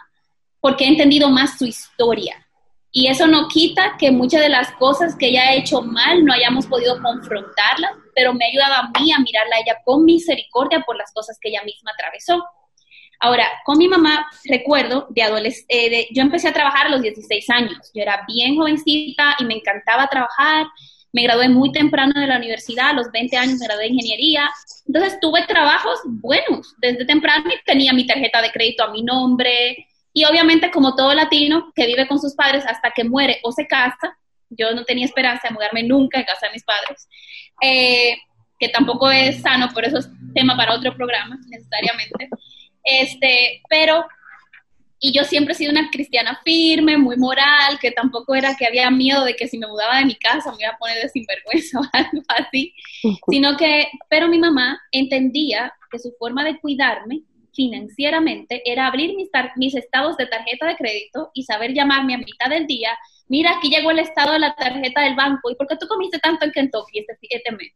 porque he entendido más su historia. Y eso no quita que muchas de las cosas que ella ha hecho mal no hayamos podido confrontarlas, pero me ha ayudado a mí a mirarla a ella con misericordia por las cosas que ella misma atravesó. Ahora, con mi mamá, recuerdo, de adolescente, eh, yo empecé a trabajar a los 16 años. Yo era bien jovencita y me encantaba trabajar. Me gradué muy temprano de la universidad, a los 20 años me gradué de ingeniería. Entonces tuve trabajos buenos desde temprano y tenía mi tarjeta de crédito a mi nombre. Y obviamente, como todo latino que vive con sus padres hasta que muere o se casa, yo no tenía esperanza de mudarme nunca en casa de mis padres, eh, que tampoco es sano, por eso es tema para otro programa necesariamente. Este, pero, y yo siempre he sido una cristiana firme, muy moral, que tampoco era que había miedo de que si me mudaba de mi casa me iba a poner de sinvergüenza o algo así, sino que, pero mi mamá entendía que su forma de cuidarme financieramente era abrir mis, mis estados de tarjeta de crédito y saber llamarme a mitad del día, mira, aquí llegó el estado de la tarjeta del banco, ¿y por qué tú comiste tanto en Kentucky este, este mes?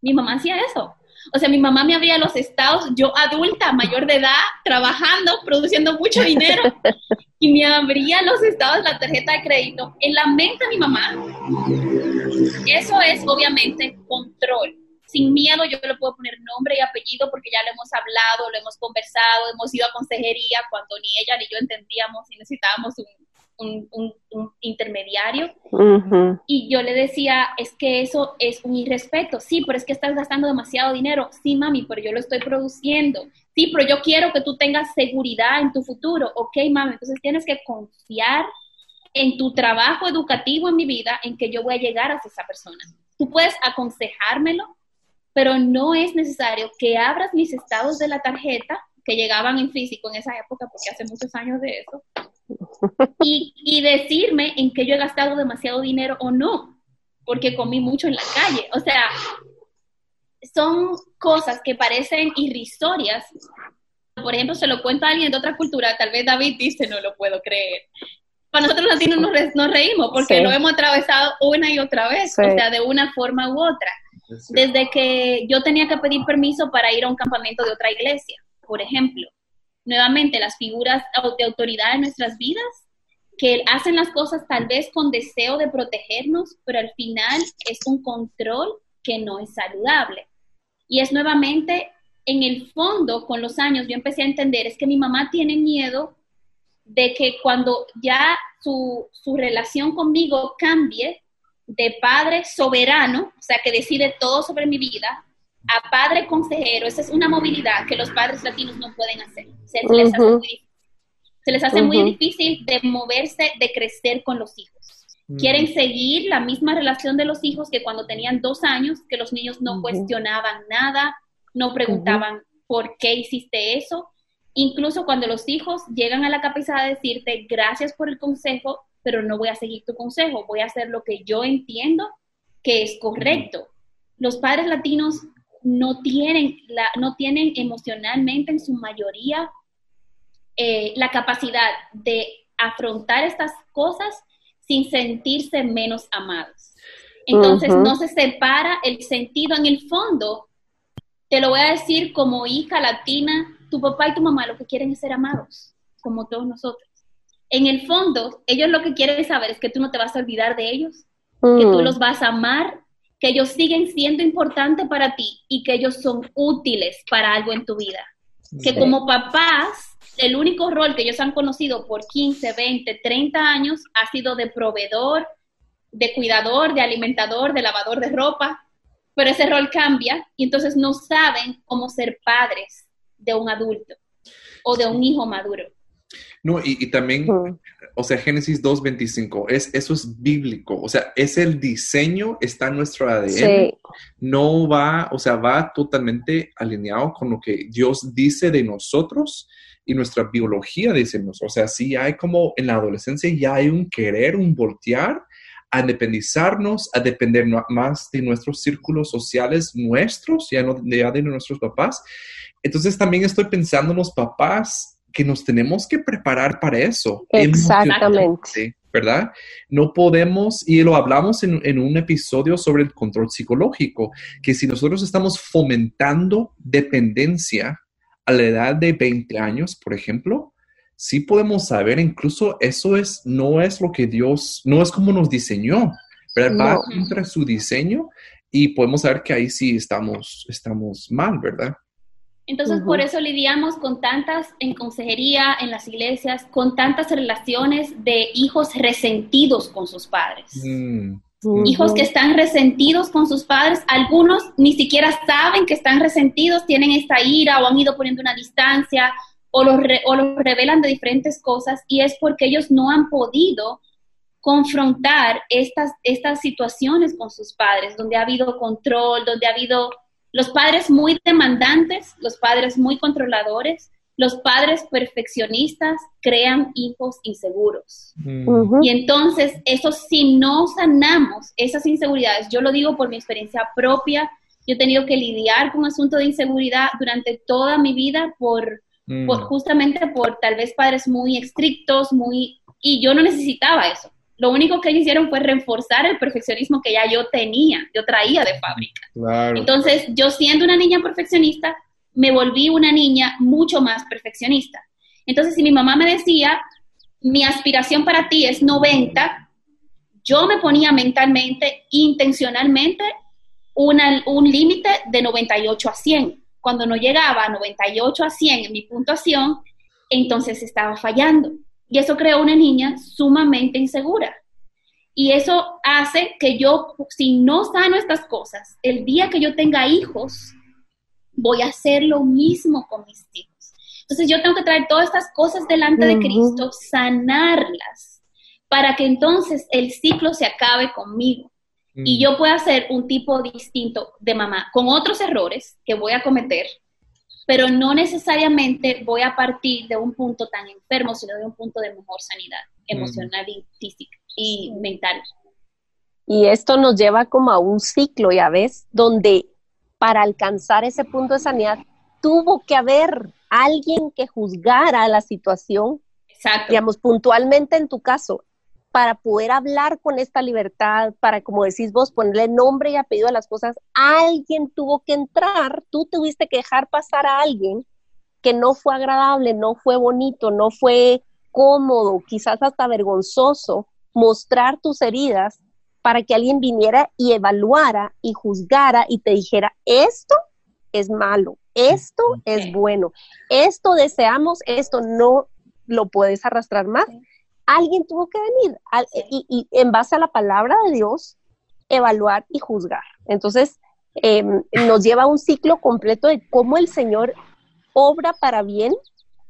Mi mamá hacía eso. O sea, mi mamá me abría los estados, yo adulta, mayor de edad, trabajando, produciendo mucho dinero, y me abría los estados la tarjeta de crédito. En la mente de mi mamá, eso es obviamente control. Sin miedo yo le puedo poner nombre y apellido porque ya lo hemos hablado, lo hemos conversado, hemos ido a consejería cuando ni ella ni yo entendíamos y necesitábamos un, un, intermediario. Y yo le decía, es que eso es un irrespeto. Sí, pero es que estás gastando demasiado dinero. Sí, mami, pero yo lo estoy produciendo. Sí, pero yo quiero que tú tengas seguridad en tu futuro. Ok, mami, entonces tienes que confiar en tu trabajo educativo en mi vida, en que yo voy a llegar a esa persona. Tú puedes aconsejármelo, pero no es necesario que abras mis estados de la tarjeta que llegaban en físico en esa época, porque hace muchos años de eso, y, decirme en que yo he gastado demasiado dinero o no, porque comí mucho en la calle. O sea, son cosas que parecen irrisorias. Por ejemplo, se lo cuento a alguien de otra cultura, tal vez David dice, no lo puedo creer. Para nosotros latinos nos, nos reímos porque lo hemos atravesado una y otra vez, o sea, de una forma u otra. Desde que yo tenía que pedir permiso para ir a un campamento de otra iglesia, por ejemplo nuevamente las figuras de autoridad en nuestras vidas que hacen las cosas tal vez con deseo de protegernos, pero al final es un control que no es saludable. Y es nuevamente, en el fondo, con los años, yo empecé a entender, es que mi mamá tiene miedo de que cuando ya su, su relación conmigo cambie de padre soberano, o sea, que decide todo sobre mi vida, a padre consejero, esa es una movilidad que los padres latinos no pueden hacer. Se, les hace, muy, difícil de moverse, de crecer con los hijos. Quieren seguir la misma relación de los hijos que cuando tenían dos años, que los niños no cuestionaban nada, no preguntaban por qué hiciste eso. Incluso cuando los hijos llegan a la capacidad de decirte gracias por el consejo, pero no voy a seguir tu consejo, voy a hacer lo que yo entiendo que es correcto. Los padres latinos no tienen, la, no tienen emocionalmente en su mayoría eh, la capacidad de afrontar estas cosas sin sentirse menos amados. Entonces no se separa el sentido en el fondo. Te lo voy a decir como hija latina, tu papá y tu mamá lo que quieren es ser amados, como todos nosotros. En el fondo, ellos lo que quieren saber es que tú no te vas a olvidar de ellos, que tú mm. los vas a amar que ellos siguen siendo importantes para ti y que ellos son útiles para algo en tu vida. Que como papás, el único rol que ellos han conocido por 15, 20, 30 años ha sido de proveedor, de cuidador, de alimentador, de lavador de ropa, pero ese rol cambia y entonces no saben cómo ser padres de un adulto o de un hijo maduro. No, y, también, o sea, Génesis 2.25, es, eso es bíblico, o sea, es el diseño, está en nuestro ADN, no va, o sea, va totalmente alineado con lo que Dios dice de nosotros y nuestra biología dice nosotros. O sea, sí hay como en la adolescencia ya hay un querer, un voltear a independizarnos, a depender más de nuestros círculos sociales nuestros, ya no ya de nuestros papás. Entonces también estoy pensando en los papás que nos tenemos que preparar para eso. Exactamente. ¿Verdad? No podemos, y lo hablamos en, un episodio sobre el control psicológico, que si nosotros estamos fomentando dependencia a la edad de 20 años, por ejemplo, sí podemos saber, incluso eso es, no es lo que Dios, no es como nos diseñó, ¿verdad? Va contra su diseño y podemos saber que ahí sí estamos, estamos mal, ¿verdad? Entonces, por eso lidiamos con tantas, en consejería, en las iglesias, con tantas relaciones de hijos resentidos con sus padres. Mm. Hijos que están resentidos con sus padres, algunos ni siquiera saben que están resentidos, tienen esta ira o han ido poniendo una distancia o los, o los revelan de diferentes cosas y es porque ellos no han podido confrontar estas, estas situaciones con sus padres, donde ha habido control, donde ha habido los padres muy demandantes, los padres muy controladores, los padres perfeccionistas crean hijos inseguros. Mm. Y entonces, eso si no sanamos esas inseguridades, yo lo digo por mi experiencia propia, yo he tenido que lidiar con asuntos de inseguridad durante toda mi vida por, Mm. por justamente por tal vez padres muy estrictos, muy y yo no necesitaba eso. Lo único que hicieron fue reforzar el perfeccionismo que ya yo tenía, yo traía de fábrica. Claro. Entonces, yo siendo una niña perfeccionista, me volví una niña mucho más perfeccionista. Entonces, si mi mamá me decía, mi aspiración para ti es 90, yo me ponía mentalmente, intencionalmente, una- un límite de 98 a 100. Cuando no llegaba a 98 a 100 en mi puntuación, entonces estaba fallando. Y eso creó una niña sumamente insegura. Y eso hace que yo, si no sano estas cosas, el día que yo tenga hijos, voy a hacer lo mismo con mis hijos. Entonces yo tengo que traer todas estas cosas delante de. Cristo, sanarlas, para que entonces el ciclo se acabe conmigo y Mm. yo pueda ser un tipo distinto de mamá, con otros errores que voy a cometer, pero no necesariamente voy a partir de un punto tan enfermo, sino de un punto de mejor sanidad emocional y física y mental. Y esto nos lleva como a un ciclo, ya ves, donde para alcanzar ese punto de sanidad tuvo que haber alguien que juzgara la situación, Exacto. digamos, puntualmente en tu caso, para poder hablar con esta libertad, para, como decís vos, ponerle nombre y apellido a las cosas, alguien tuvo que entrar, tú tuviste que dejar pasar a alguien que no fue agradable, no fue bonito, no fue cómodo, quizás hasta vergonzoso, mostrar tus heridas para que alguien viniera y evaluara y juzgara y te dijera, esto es malo, esto es bueno, esto deseamos, esto no lo puedes arrastrar más. Alguien tuvo que venir al- y, y en base a la palabra de Dios, evaluar y juzgar. Entonces, eh, nos lleva a un ciclo completo de cómo el Señor obra para bien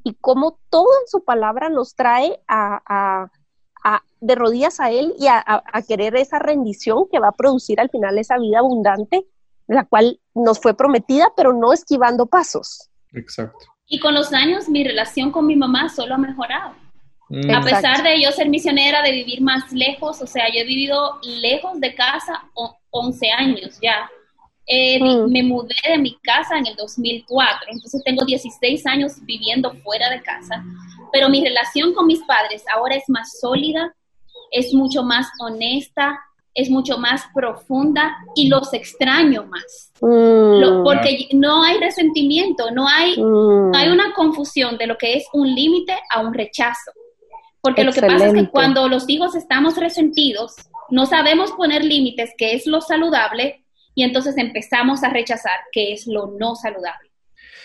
y cómo todo en su palabra nos trae a, a- a- de rodillas a Él y a, a- a querer esa rendición que va a producir al final esa vida abundante, la cual nos fue prometida, pero no esquivando pasos. Exacto. Y con los años mi relación con mi mamá solo ha mejorado. Mm. A Exacto. pesar de yo ser misionera, de vivir más lejos, o sea, yo he vivido lejos de casa o- 11 años ya. Eh, Mm. Me mudé de mi casa en el 2004, entonces tengo 16 años viviendo fuera de casa, pero mi relación con mis padres ahora es más sólida, es mucho más honesta, es mucho más profunda y los extraño más. Mm, Lo- porque no hay resentimiento, no hay mm, hay una confusión de lo que es un límite a un rechazo. Porque lo que pasa es que cuando los hijos estamos resentidos, no sabemos poner límites, que es lo saludable, y entonces empezamos a rechazar, que es lo no saludable.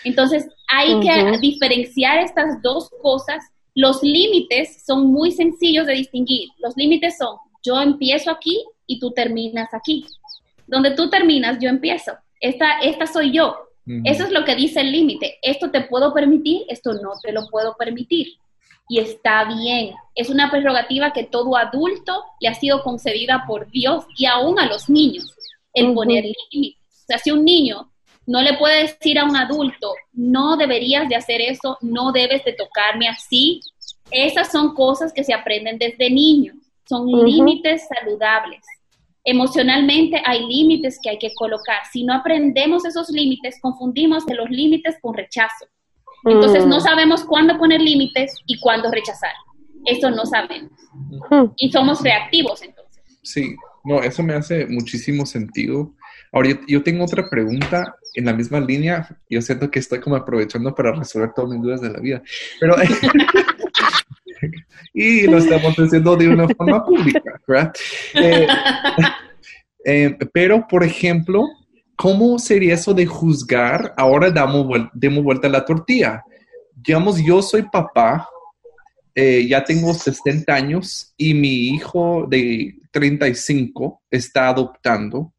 Entonces hay que diferenciar estas dos cosas. Los límites son muy sencillos de distinguir. Los límites son, yo empiezo aquí y tú terminas aquí. Donde tú terminas, yo empiezo. Esta, esta soy yo. Eso es lo que dice el límite. Esto te puedo permitir, esto no te lo puedo permitir. Y está bien. Es una prerrogativa que todo adulto le ha sido concedida por Dios y aún a los niños, el poner límites. O sea, si un niño no le puede decir a un adulto, no deberías de hacer eso, no debes de tocarme así, esas son cosas que se aprenden desde niños. Son límites saludables. Emocionalmente hay límites que hay que colocar. Si no aprendemos esos límites, confundimos de los límites con rechazo. Entonces mm, no sabemos cuándo poner límites y cuándo rechazar. Eso no sabemos. mm. Y somos reactivos entonces. Sí, no, eso me hace muchísimo sentido. Ahora, yo, yo tengo otra pregunta en la misma línea. Yo siento que estoy como aprovechando para resolver todas mis dudas de la vida. Pero, y lo estamos haciendo de una forma pública, ¿verdad? Eh, eh, pero, por ejemplo, ¿cómo sería eso de juzgar? Ahora damos, demos vuelta a la tortilla. Digamos, yo soy papá, eh, ya tengo 60 años y mi hijo de 35 está adoptando,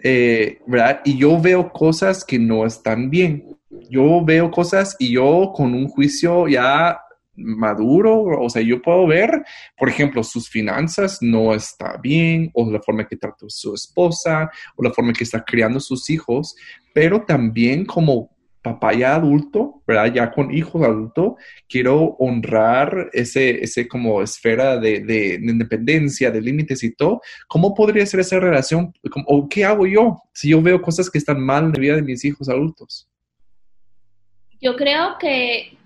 eh, ¿verdad? Y yo veo cosas que no están bien. Yo veo cosas y yo con un juicio ya maduro, o sea, yo puedo ver, por ejemplo, sus finanzas no está bien, o la forma que trata su esposa, o la forma que está criando sus hijos, pero también como papá ya adulto, ¿verdad? Ya con hijos adultos, quiero honrar ese, ese como esfera de, de, independencia, de límites y todo. ¿Cómo podría ser esa relación? ¿O qué hago yo si yo veo cosas que están mal en la vida de mis hijos adultos? Yo creo que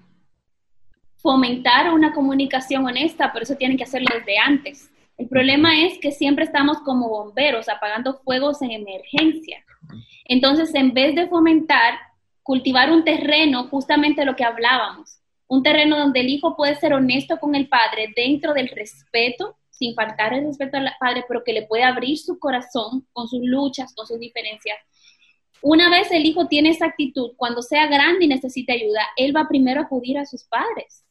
fomentar una comunicación honesta, pero eso tienen que hacerlo desde antes. El problema es que siempre estamos como bomberos apagando fuegos en emergencia. Entonces, en vez de fomentar, cultivar un terreno, justamente lo que hablábamos, un terreno donde el hijo puede ser honesto con el padre dentro del respeto, sin faltar el respeto al padre, pero que le puede abrir su corazón con sus luchas, con sus diferencias. Una vez el hijo tiene esa actitud, cuando sea grande y necesite ayuda, él va primero a acudir a sus padres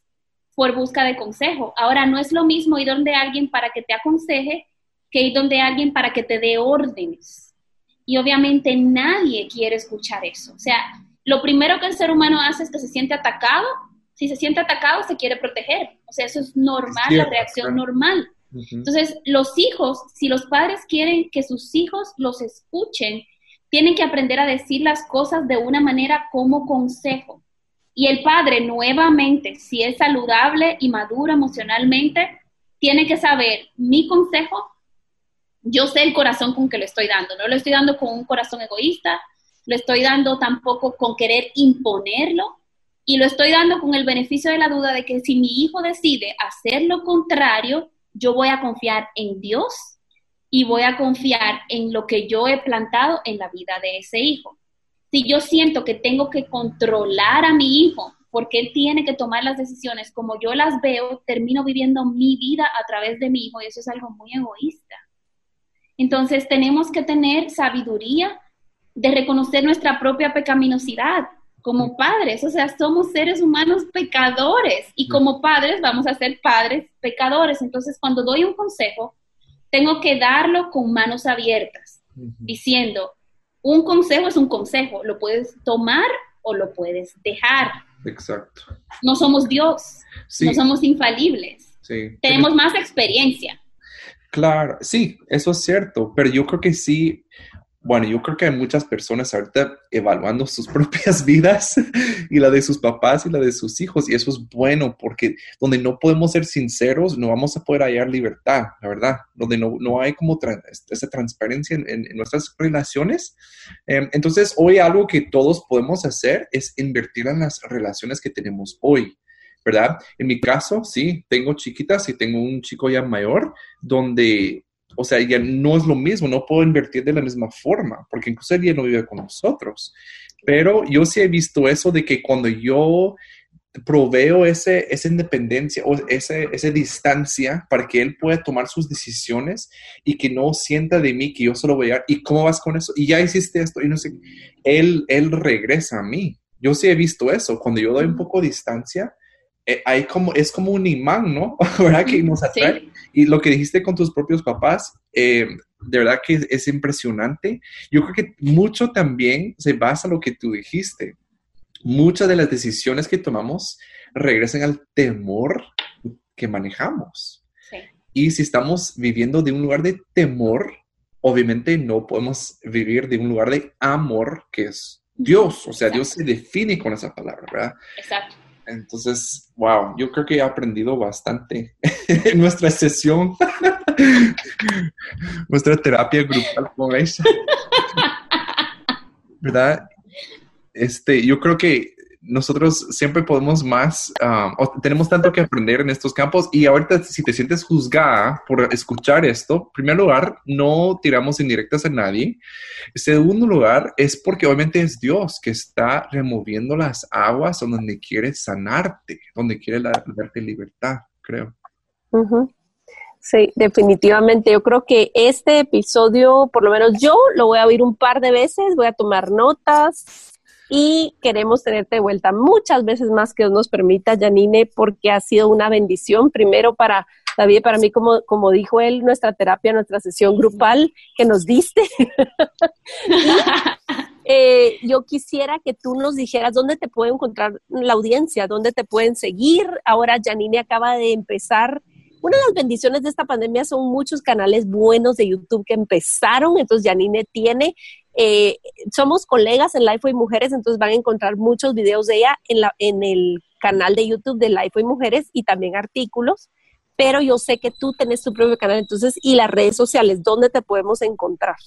por busca de consejo. Ahora, no es lo mismo ir donde alguien para que te aconseje que ir donde alguien para que te dé órdenes. Y obviamente nadie quiere escuchar eso. O sea, lo primero que el ser humano hace es que se siente atacado. Si se siente atacado, se quiere proteger. O sea, eso es normal, la reacción normal. Entonces, los hijos, si los padres quieren que sus hijos los escuchen, tienen que aprender a decir las cosas de una manera como consejo. Y el padre, nuevamente, si es saludable y maduro emocionalmente, tiene que saber mi consejo. Yo sé el corazón con que lo estoy dando. No lo estoy dando con un corazón egoísta, lo estoy dando tampoco con querer imponerlo y lo estoy dando con el beneficio de la duda de que si mi hijo decide hacer lo contrario, yo voy a confiar en Dios y voy a confiar en lo que yo he plantado en la vida de ese hijo si yo siento que tengo que controlar a mi hijo porque él tiene que tomar las decisiones como yo las veo, termino viviendo mi vida a través de mi hijo y eso es algo muy egoísta. Entonces tenemos que tener sabiduría de reconocer nuestra propia pecaminosidad como padres, o sea, somos seres humanos pecadores y como padres vamos a ser padres pecadores. Entonces, cuando doy un consejo, tengo que darlo con manos abiertas, diciendo, un consejo es un consejo, lo puedes tomar o lo puedes dejar. Exacto. No somos Dios, no somos infalibles. Sí. Tenemos más experiencia. Claro, sí, eso es cierto, pero yo creo que sí, bueno, yo creo que hay muchas personas ahorita evaluando sus propias vidas y la de sus papás y la de sus hijos. Y eso es bueno porque donde no podemos ser sinceros, no vamos a poder hallar libertad, la verdad. Donde no, no hay como esa transparencia en, nuestras relaciones. Em, entonces, hoy algo que todos podemos hacer es invertir en las relaciones que tenemos hoy. ¿verdad? En mi caso, sí, tengo chiquitas y tengo un chico ya mayor, donde o sea, ya no es lo mismo, no puedo invertir de la misma forma, porque incluso él ya no vive con nosotros. Pero yo sí he visto eso de que cuando yo proveo ese, esa independencia o ese, esa distancia para que él pueda tomar sus decisiones y que no sienta de mí que yo solo voy a, ¿y cómo vas con eso? Y ya hiciste esto y no sé, él, él regresa a mí. Yo sí he visto eso, cuando yo doy un poco de distancia, hay como, es como un imán, ¿no? ¿Verdad? Que nos atrae. Y lo que dijiste con tus propios papás, eh, de verdad que es, impresionante. Yo creo que mucho también se basa en lo que tú dijiste. Muchas de las decisiones que tomamos regresan al temor que manejamos. Sí. Y si estamos viviendo de un lugar de temor, obviamente no podemos vivir de un lugar de amor, que es Dios. O sea, Dios se define con esa palabra, ¿verdad? Exacto. Entonces, wow, yo creo que he aprendido bastante en nuestra sesión, nuestra terapia grupal con ella. ¿Verdad? Este, yo creo que nosotros siempre podemos más, um, tenemos tanto que aprender en estos campos y ahorita si te sientes juzgada por escuchar esto, en primer lugar, no tiramos indirectas a nadie. En segundo lugar, es porque obviamente es Dios que está removiendo las aguas donde quiere sanarte, donde quiere darte libertad, creo. Sí, definitivamente. Yo creo que este episodio, por lo menos yo, lo voy a oír un par de veces, voy a tomar notas y queremos tenerte de vuelta muchas veces más que Dios nos permita, Janine, porque ha sido una bendición, primero para David, para mí, como, como dijo él, nuestra terapia, nuestra sesión grupal que nos diste. Eh, yo quisiera que tú nos dijeras dónde te puede encontrar la audiencia, dónde te pueden seguir. Ahora Janine acaba de empezar una de las bendiciones de esta pandemia son muchos canales buenos de YouTube que empezaron, entonces Janine tiene eh, somos colegas en Life Mujeres, entonces van a encontrar muchos videos de ella en, el canal de YouTube de Life Mujeres y también artículos, pero yo sé que tú tenés tu propio canal, entonces, y las redes sociales, ¿dónde te podemos encontrar?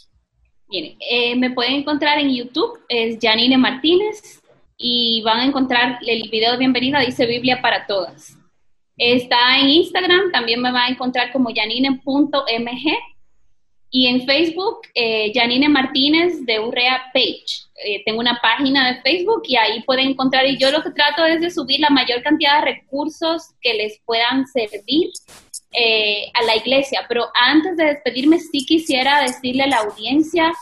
Miren, eh, me pueden encontrar en YouTube, es Janine Martínez, y van a encontrar el video de bienvenida, dice Biblia para todas. Está en Instagram, también me va a encontrar como janine.mg y en Facebook, eh, Janine Martínez de Urrea Page. Eh, tengo una página de Facebook y ahí pueden encontrar, y yo lo que trato es de subir la mayor cantidad de recursos que les puedan servir eh, a la iglesia. Pero antes de despedirme, sí quisiera decirle a la audiencia,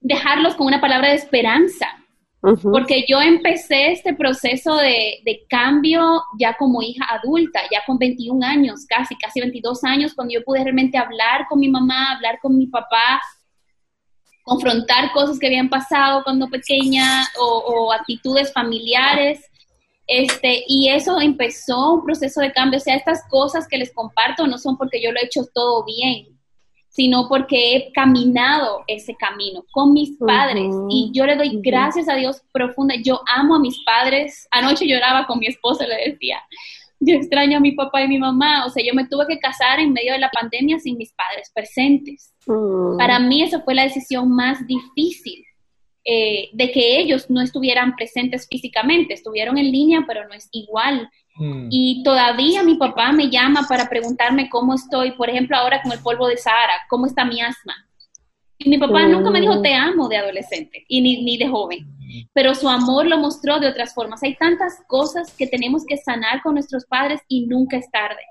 dejarlos con una palabra de esperanza. Porque yo empecé este proceso de, de, cambio ya como hija adulta, ya con 21 años, casi, casi 22 años, cuando yo pude realmente hablar con mi mamá, hablar con mi papá, confrontar cosas que habían pasado cuando pequeña o, o actitudes familiares. Este, y eso empezó un proceso de cambio. O sea, estas cosas que les comparto no son porque yo lo he hecho todo bien, sino porque he caminado ese camino con mis padres y yo le doy gracias a Dios profunda. Yo amo a mis padres. Anoche lloraba con mi esposa, le decía, yo extraño a mi papá y mi mamá. O sea, yo me tuve que casar en medio de la pandemia sin mis padres presentes. Para mí eso fue la decisión más difícil. Eh, de que ellos no estuvieran presentes físicamente, estuvieron en línea, pero no es igual Mm. Y todavía mi papá me llama para preguntarme cómo estoy, por ejemplo, ahora con el polvo de Sahara, cómo está mi asma. Y mi papá nunca me dijo mm. te amo de adolescente y ni, ni, de joven, pero su amor lo mostró de otras formas. Hay tantas cosas que tenemos que sanar con nuestros padres y nunca es tarde.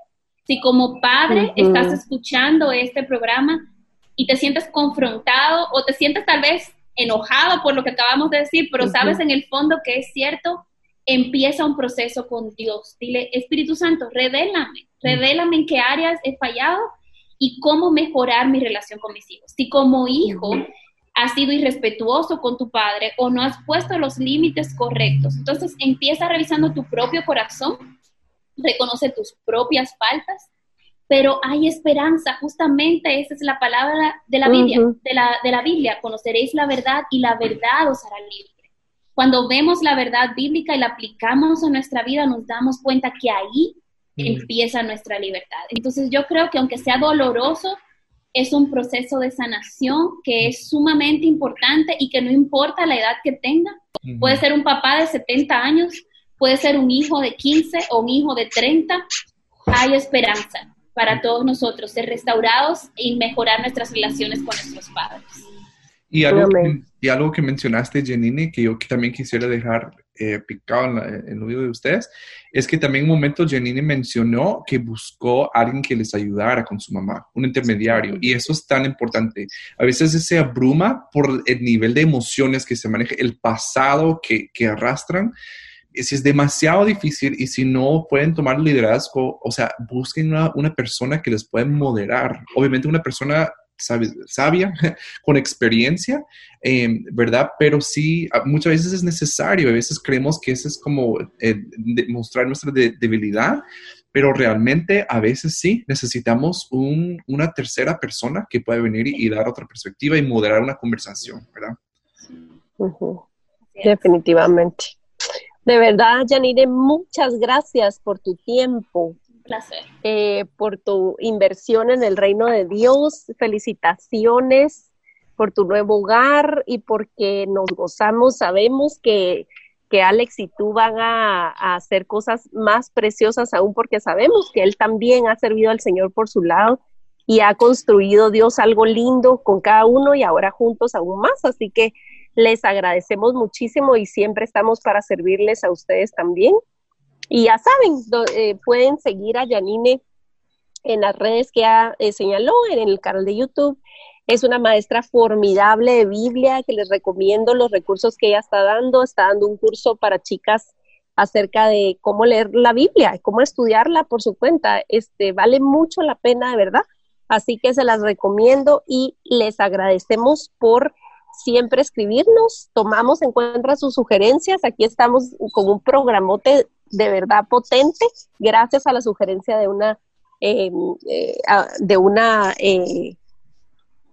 Si como padre estás escuchando este programa y te sientes confrontado o te sientes tal vez enojado por lo que acabamos de decir, pero sabes en el fondo que es cierto, empieza un proceso con Dios. Dile, Espíritu Santo, revélame, revélame en qué áreas he fallado y cómo mejorar mi relación con mis hijos. Si como hijo has sido irrespetuoso con tu padre o no has puesto los límites correctos, entonces empieza revisando tu propio corazón, reconoce tus propias faltas, pero hay esperanza, justamente esa es la palabra de la Biblia, de, la, de la Biblia, conoceréis la verdad y la verdad os hará libre. Cuando vemos la verdad bíblica y la aplicamos en nuestra vida, nos damos cuenta que ahí mm. empieza nuestra libertad. Entonces yo creo que aunque sea doloroso, es un proceso de sanación que es sumamente importante y que no importa la edad que tenga. Puede ser un papá de 70 años, puede ser un hijo de 15 o un hijo de 30. Hay esperanza para todos nosotros, ser restaurados y mejorar nuestras relaciones con nuestros padres. Y algo, que, y algo que mencionaste, Janine, que yo también quisiera dejar eh, picado en, el oído de ustedes, es que también en un momento Janine mencionó que buscó a alguien que les ayudara con su mamá, un intermediario, y eso es tan importante. A veces se abruma por el nivel de emociones que se maneja, el pasado que, que arrastran, si es demasiado difícil y si no pueden tomar liderazgo, o sea, busquen una, una persona que les pueda moderar. Obviamente una persona sabia, con experiencia, em, ¿verdad? Pero sí, muchas veces es necesario, a veces creemos que eso es como eh, mostrar nuestra debilidad, pero realmente a veces sí necesitamos una tercera persona que pueda venir y, dar otra perspectiva y moderar una conversación, ¿verdad? Definitivamente. De verdad, Janine, muchas gracias por tu tiempo, placer. Eh, por tu inversión en el reino de Dios. Felicitaciones por tu nuevo hogar y porque nos gozamos. Sabemos que, que Alex y tú van a, a, hacer cosas más preciosas aún porque sabemos que él también ha servido al Señor por su lado y ha construido Dios algo lindo con cada uno y ahora juntos aún más. Así que les agradecemos muchísimo y siempre estamos para servirles a ustedes también. Y ya saben, eh, pueden seguir a Janine en las redes que ya eh, señaló, en el canal de YouTube. Es una maestra formidable de Biblia que les recomiendo los recursos que ella está dando. Está dando un curso para chicas acerca de cómo leer la Biblia, cómo estudiarla por su cuenta. Este vale mucho la pena, de verdad. Así que se las recomiendo y les agradecemos por siempre escribirnos. Tomamos en cuenta sus sugerencias. Aquí estamos con un programote de verdad potente gracias a la sugerencia de una, em, eh, de una eh,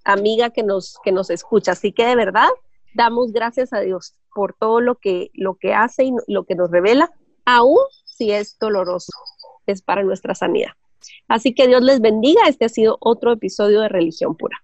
amiga que nos, que nos escucha. Así que de verdad, damos gracias a Dios por todo lo que, lo que hace y lo que nos revela, aún si es doloroso, es para nuestra sanidad. Así que Dios les bendiga. Este ha sido otro episodio de Religión Pura.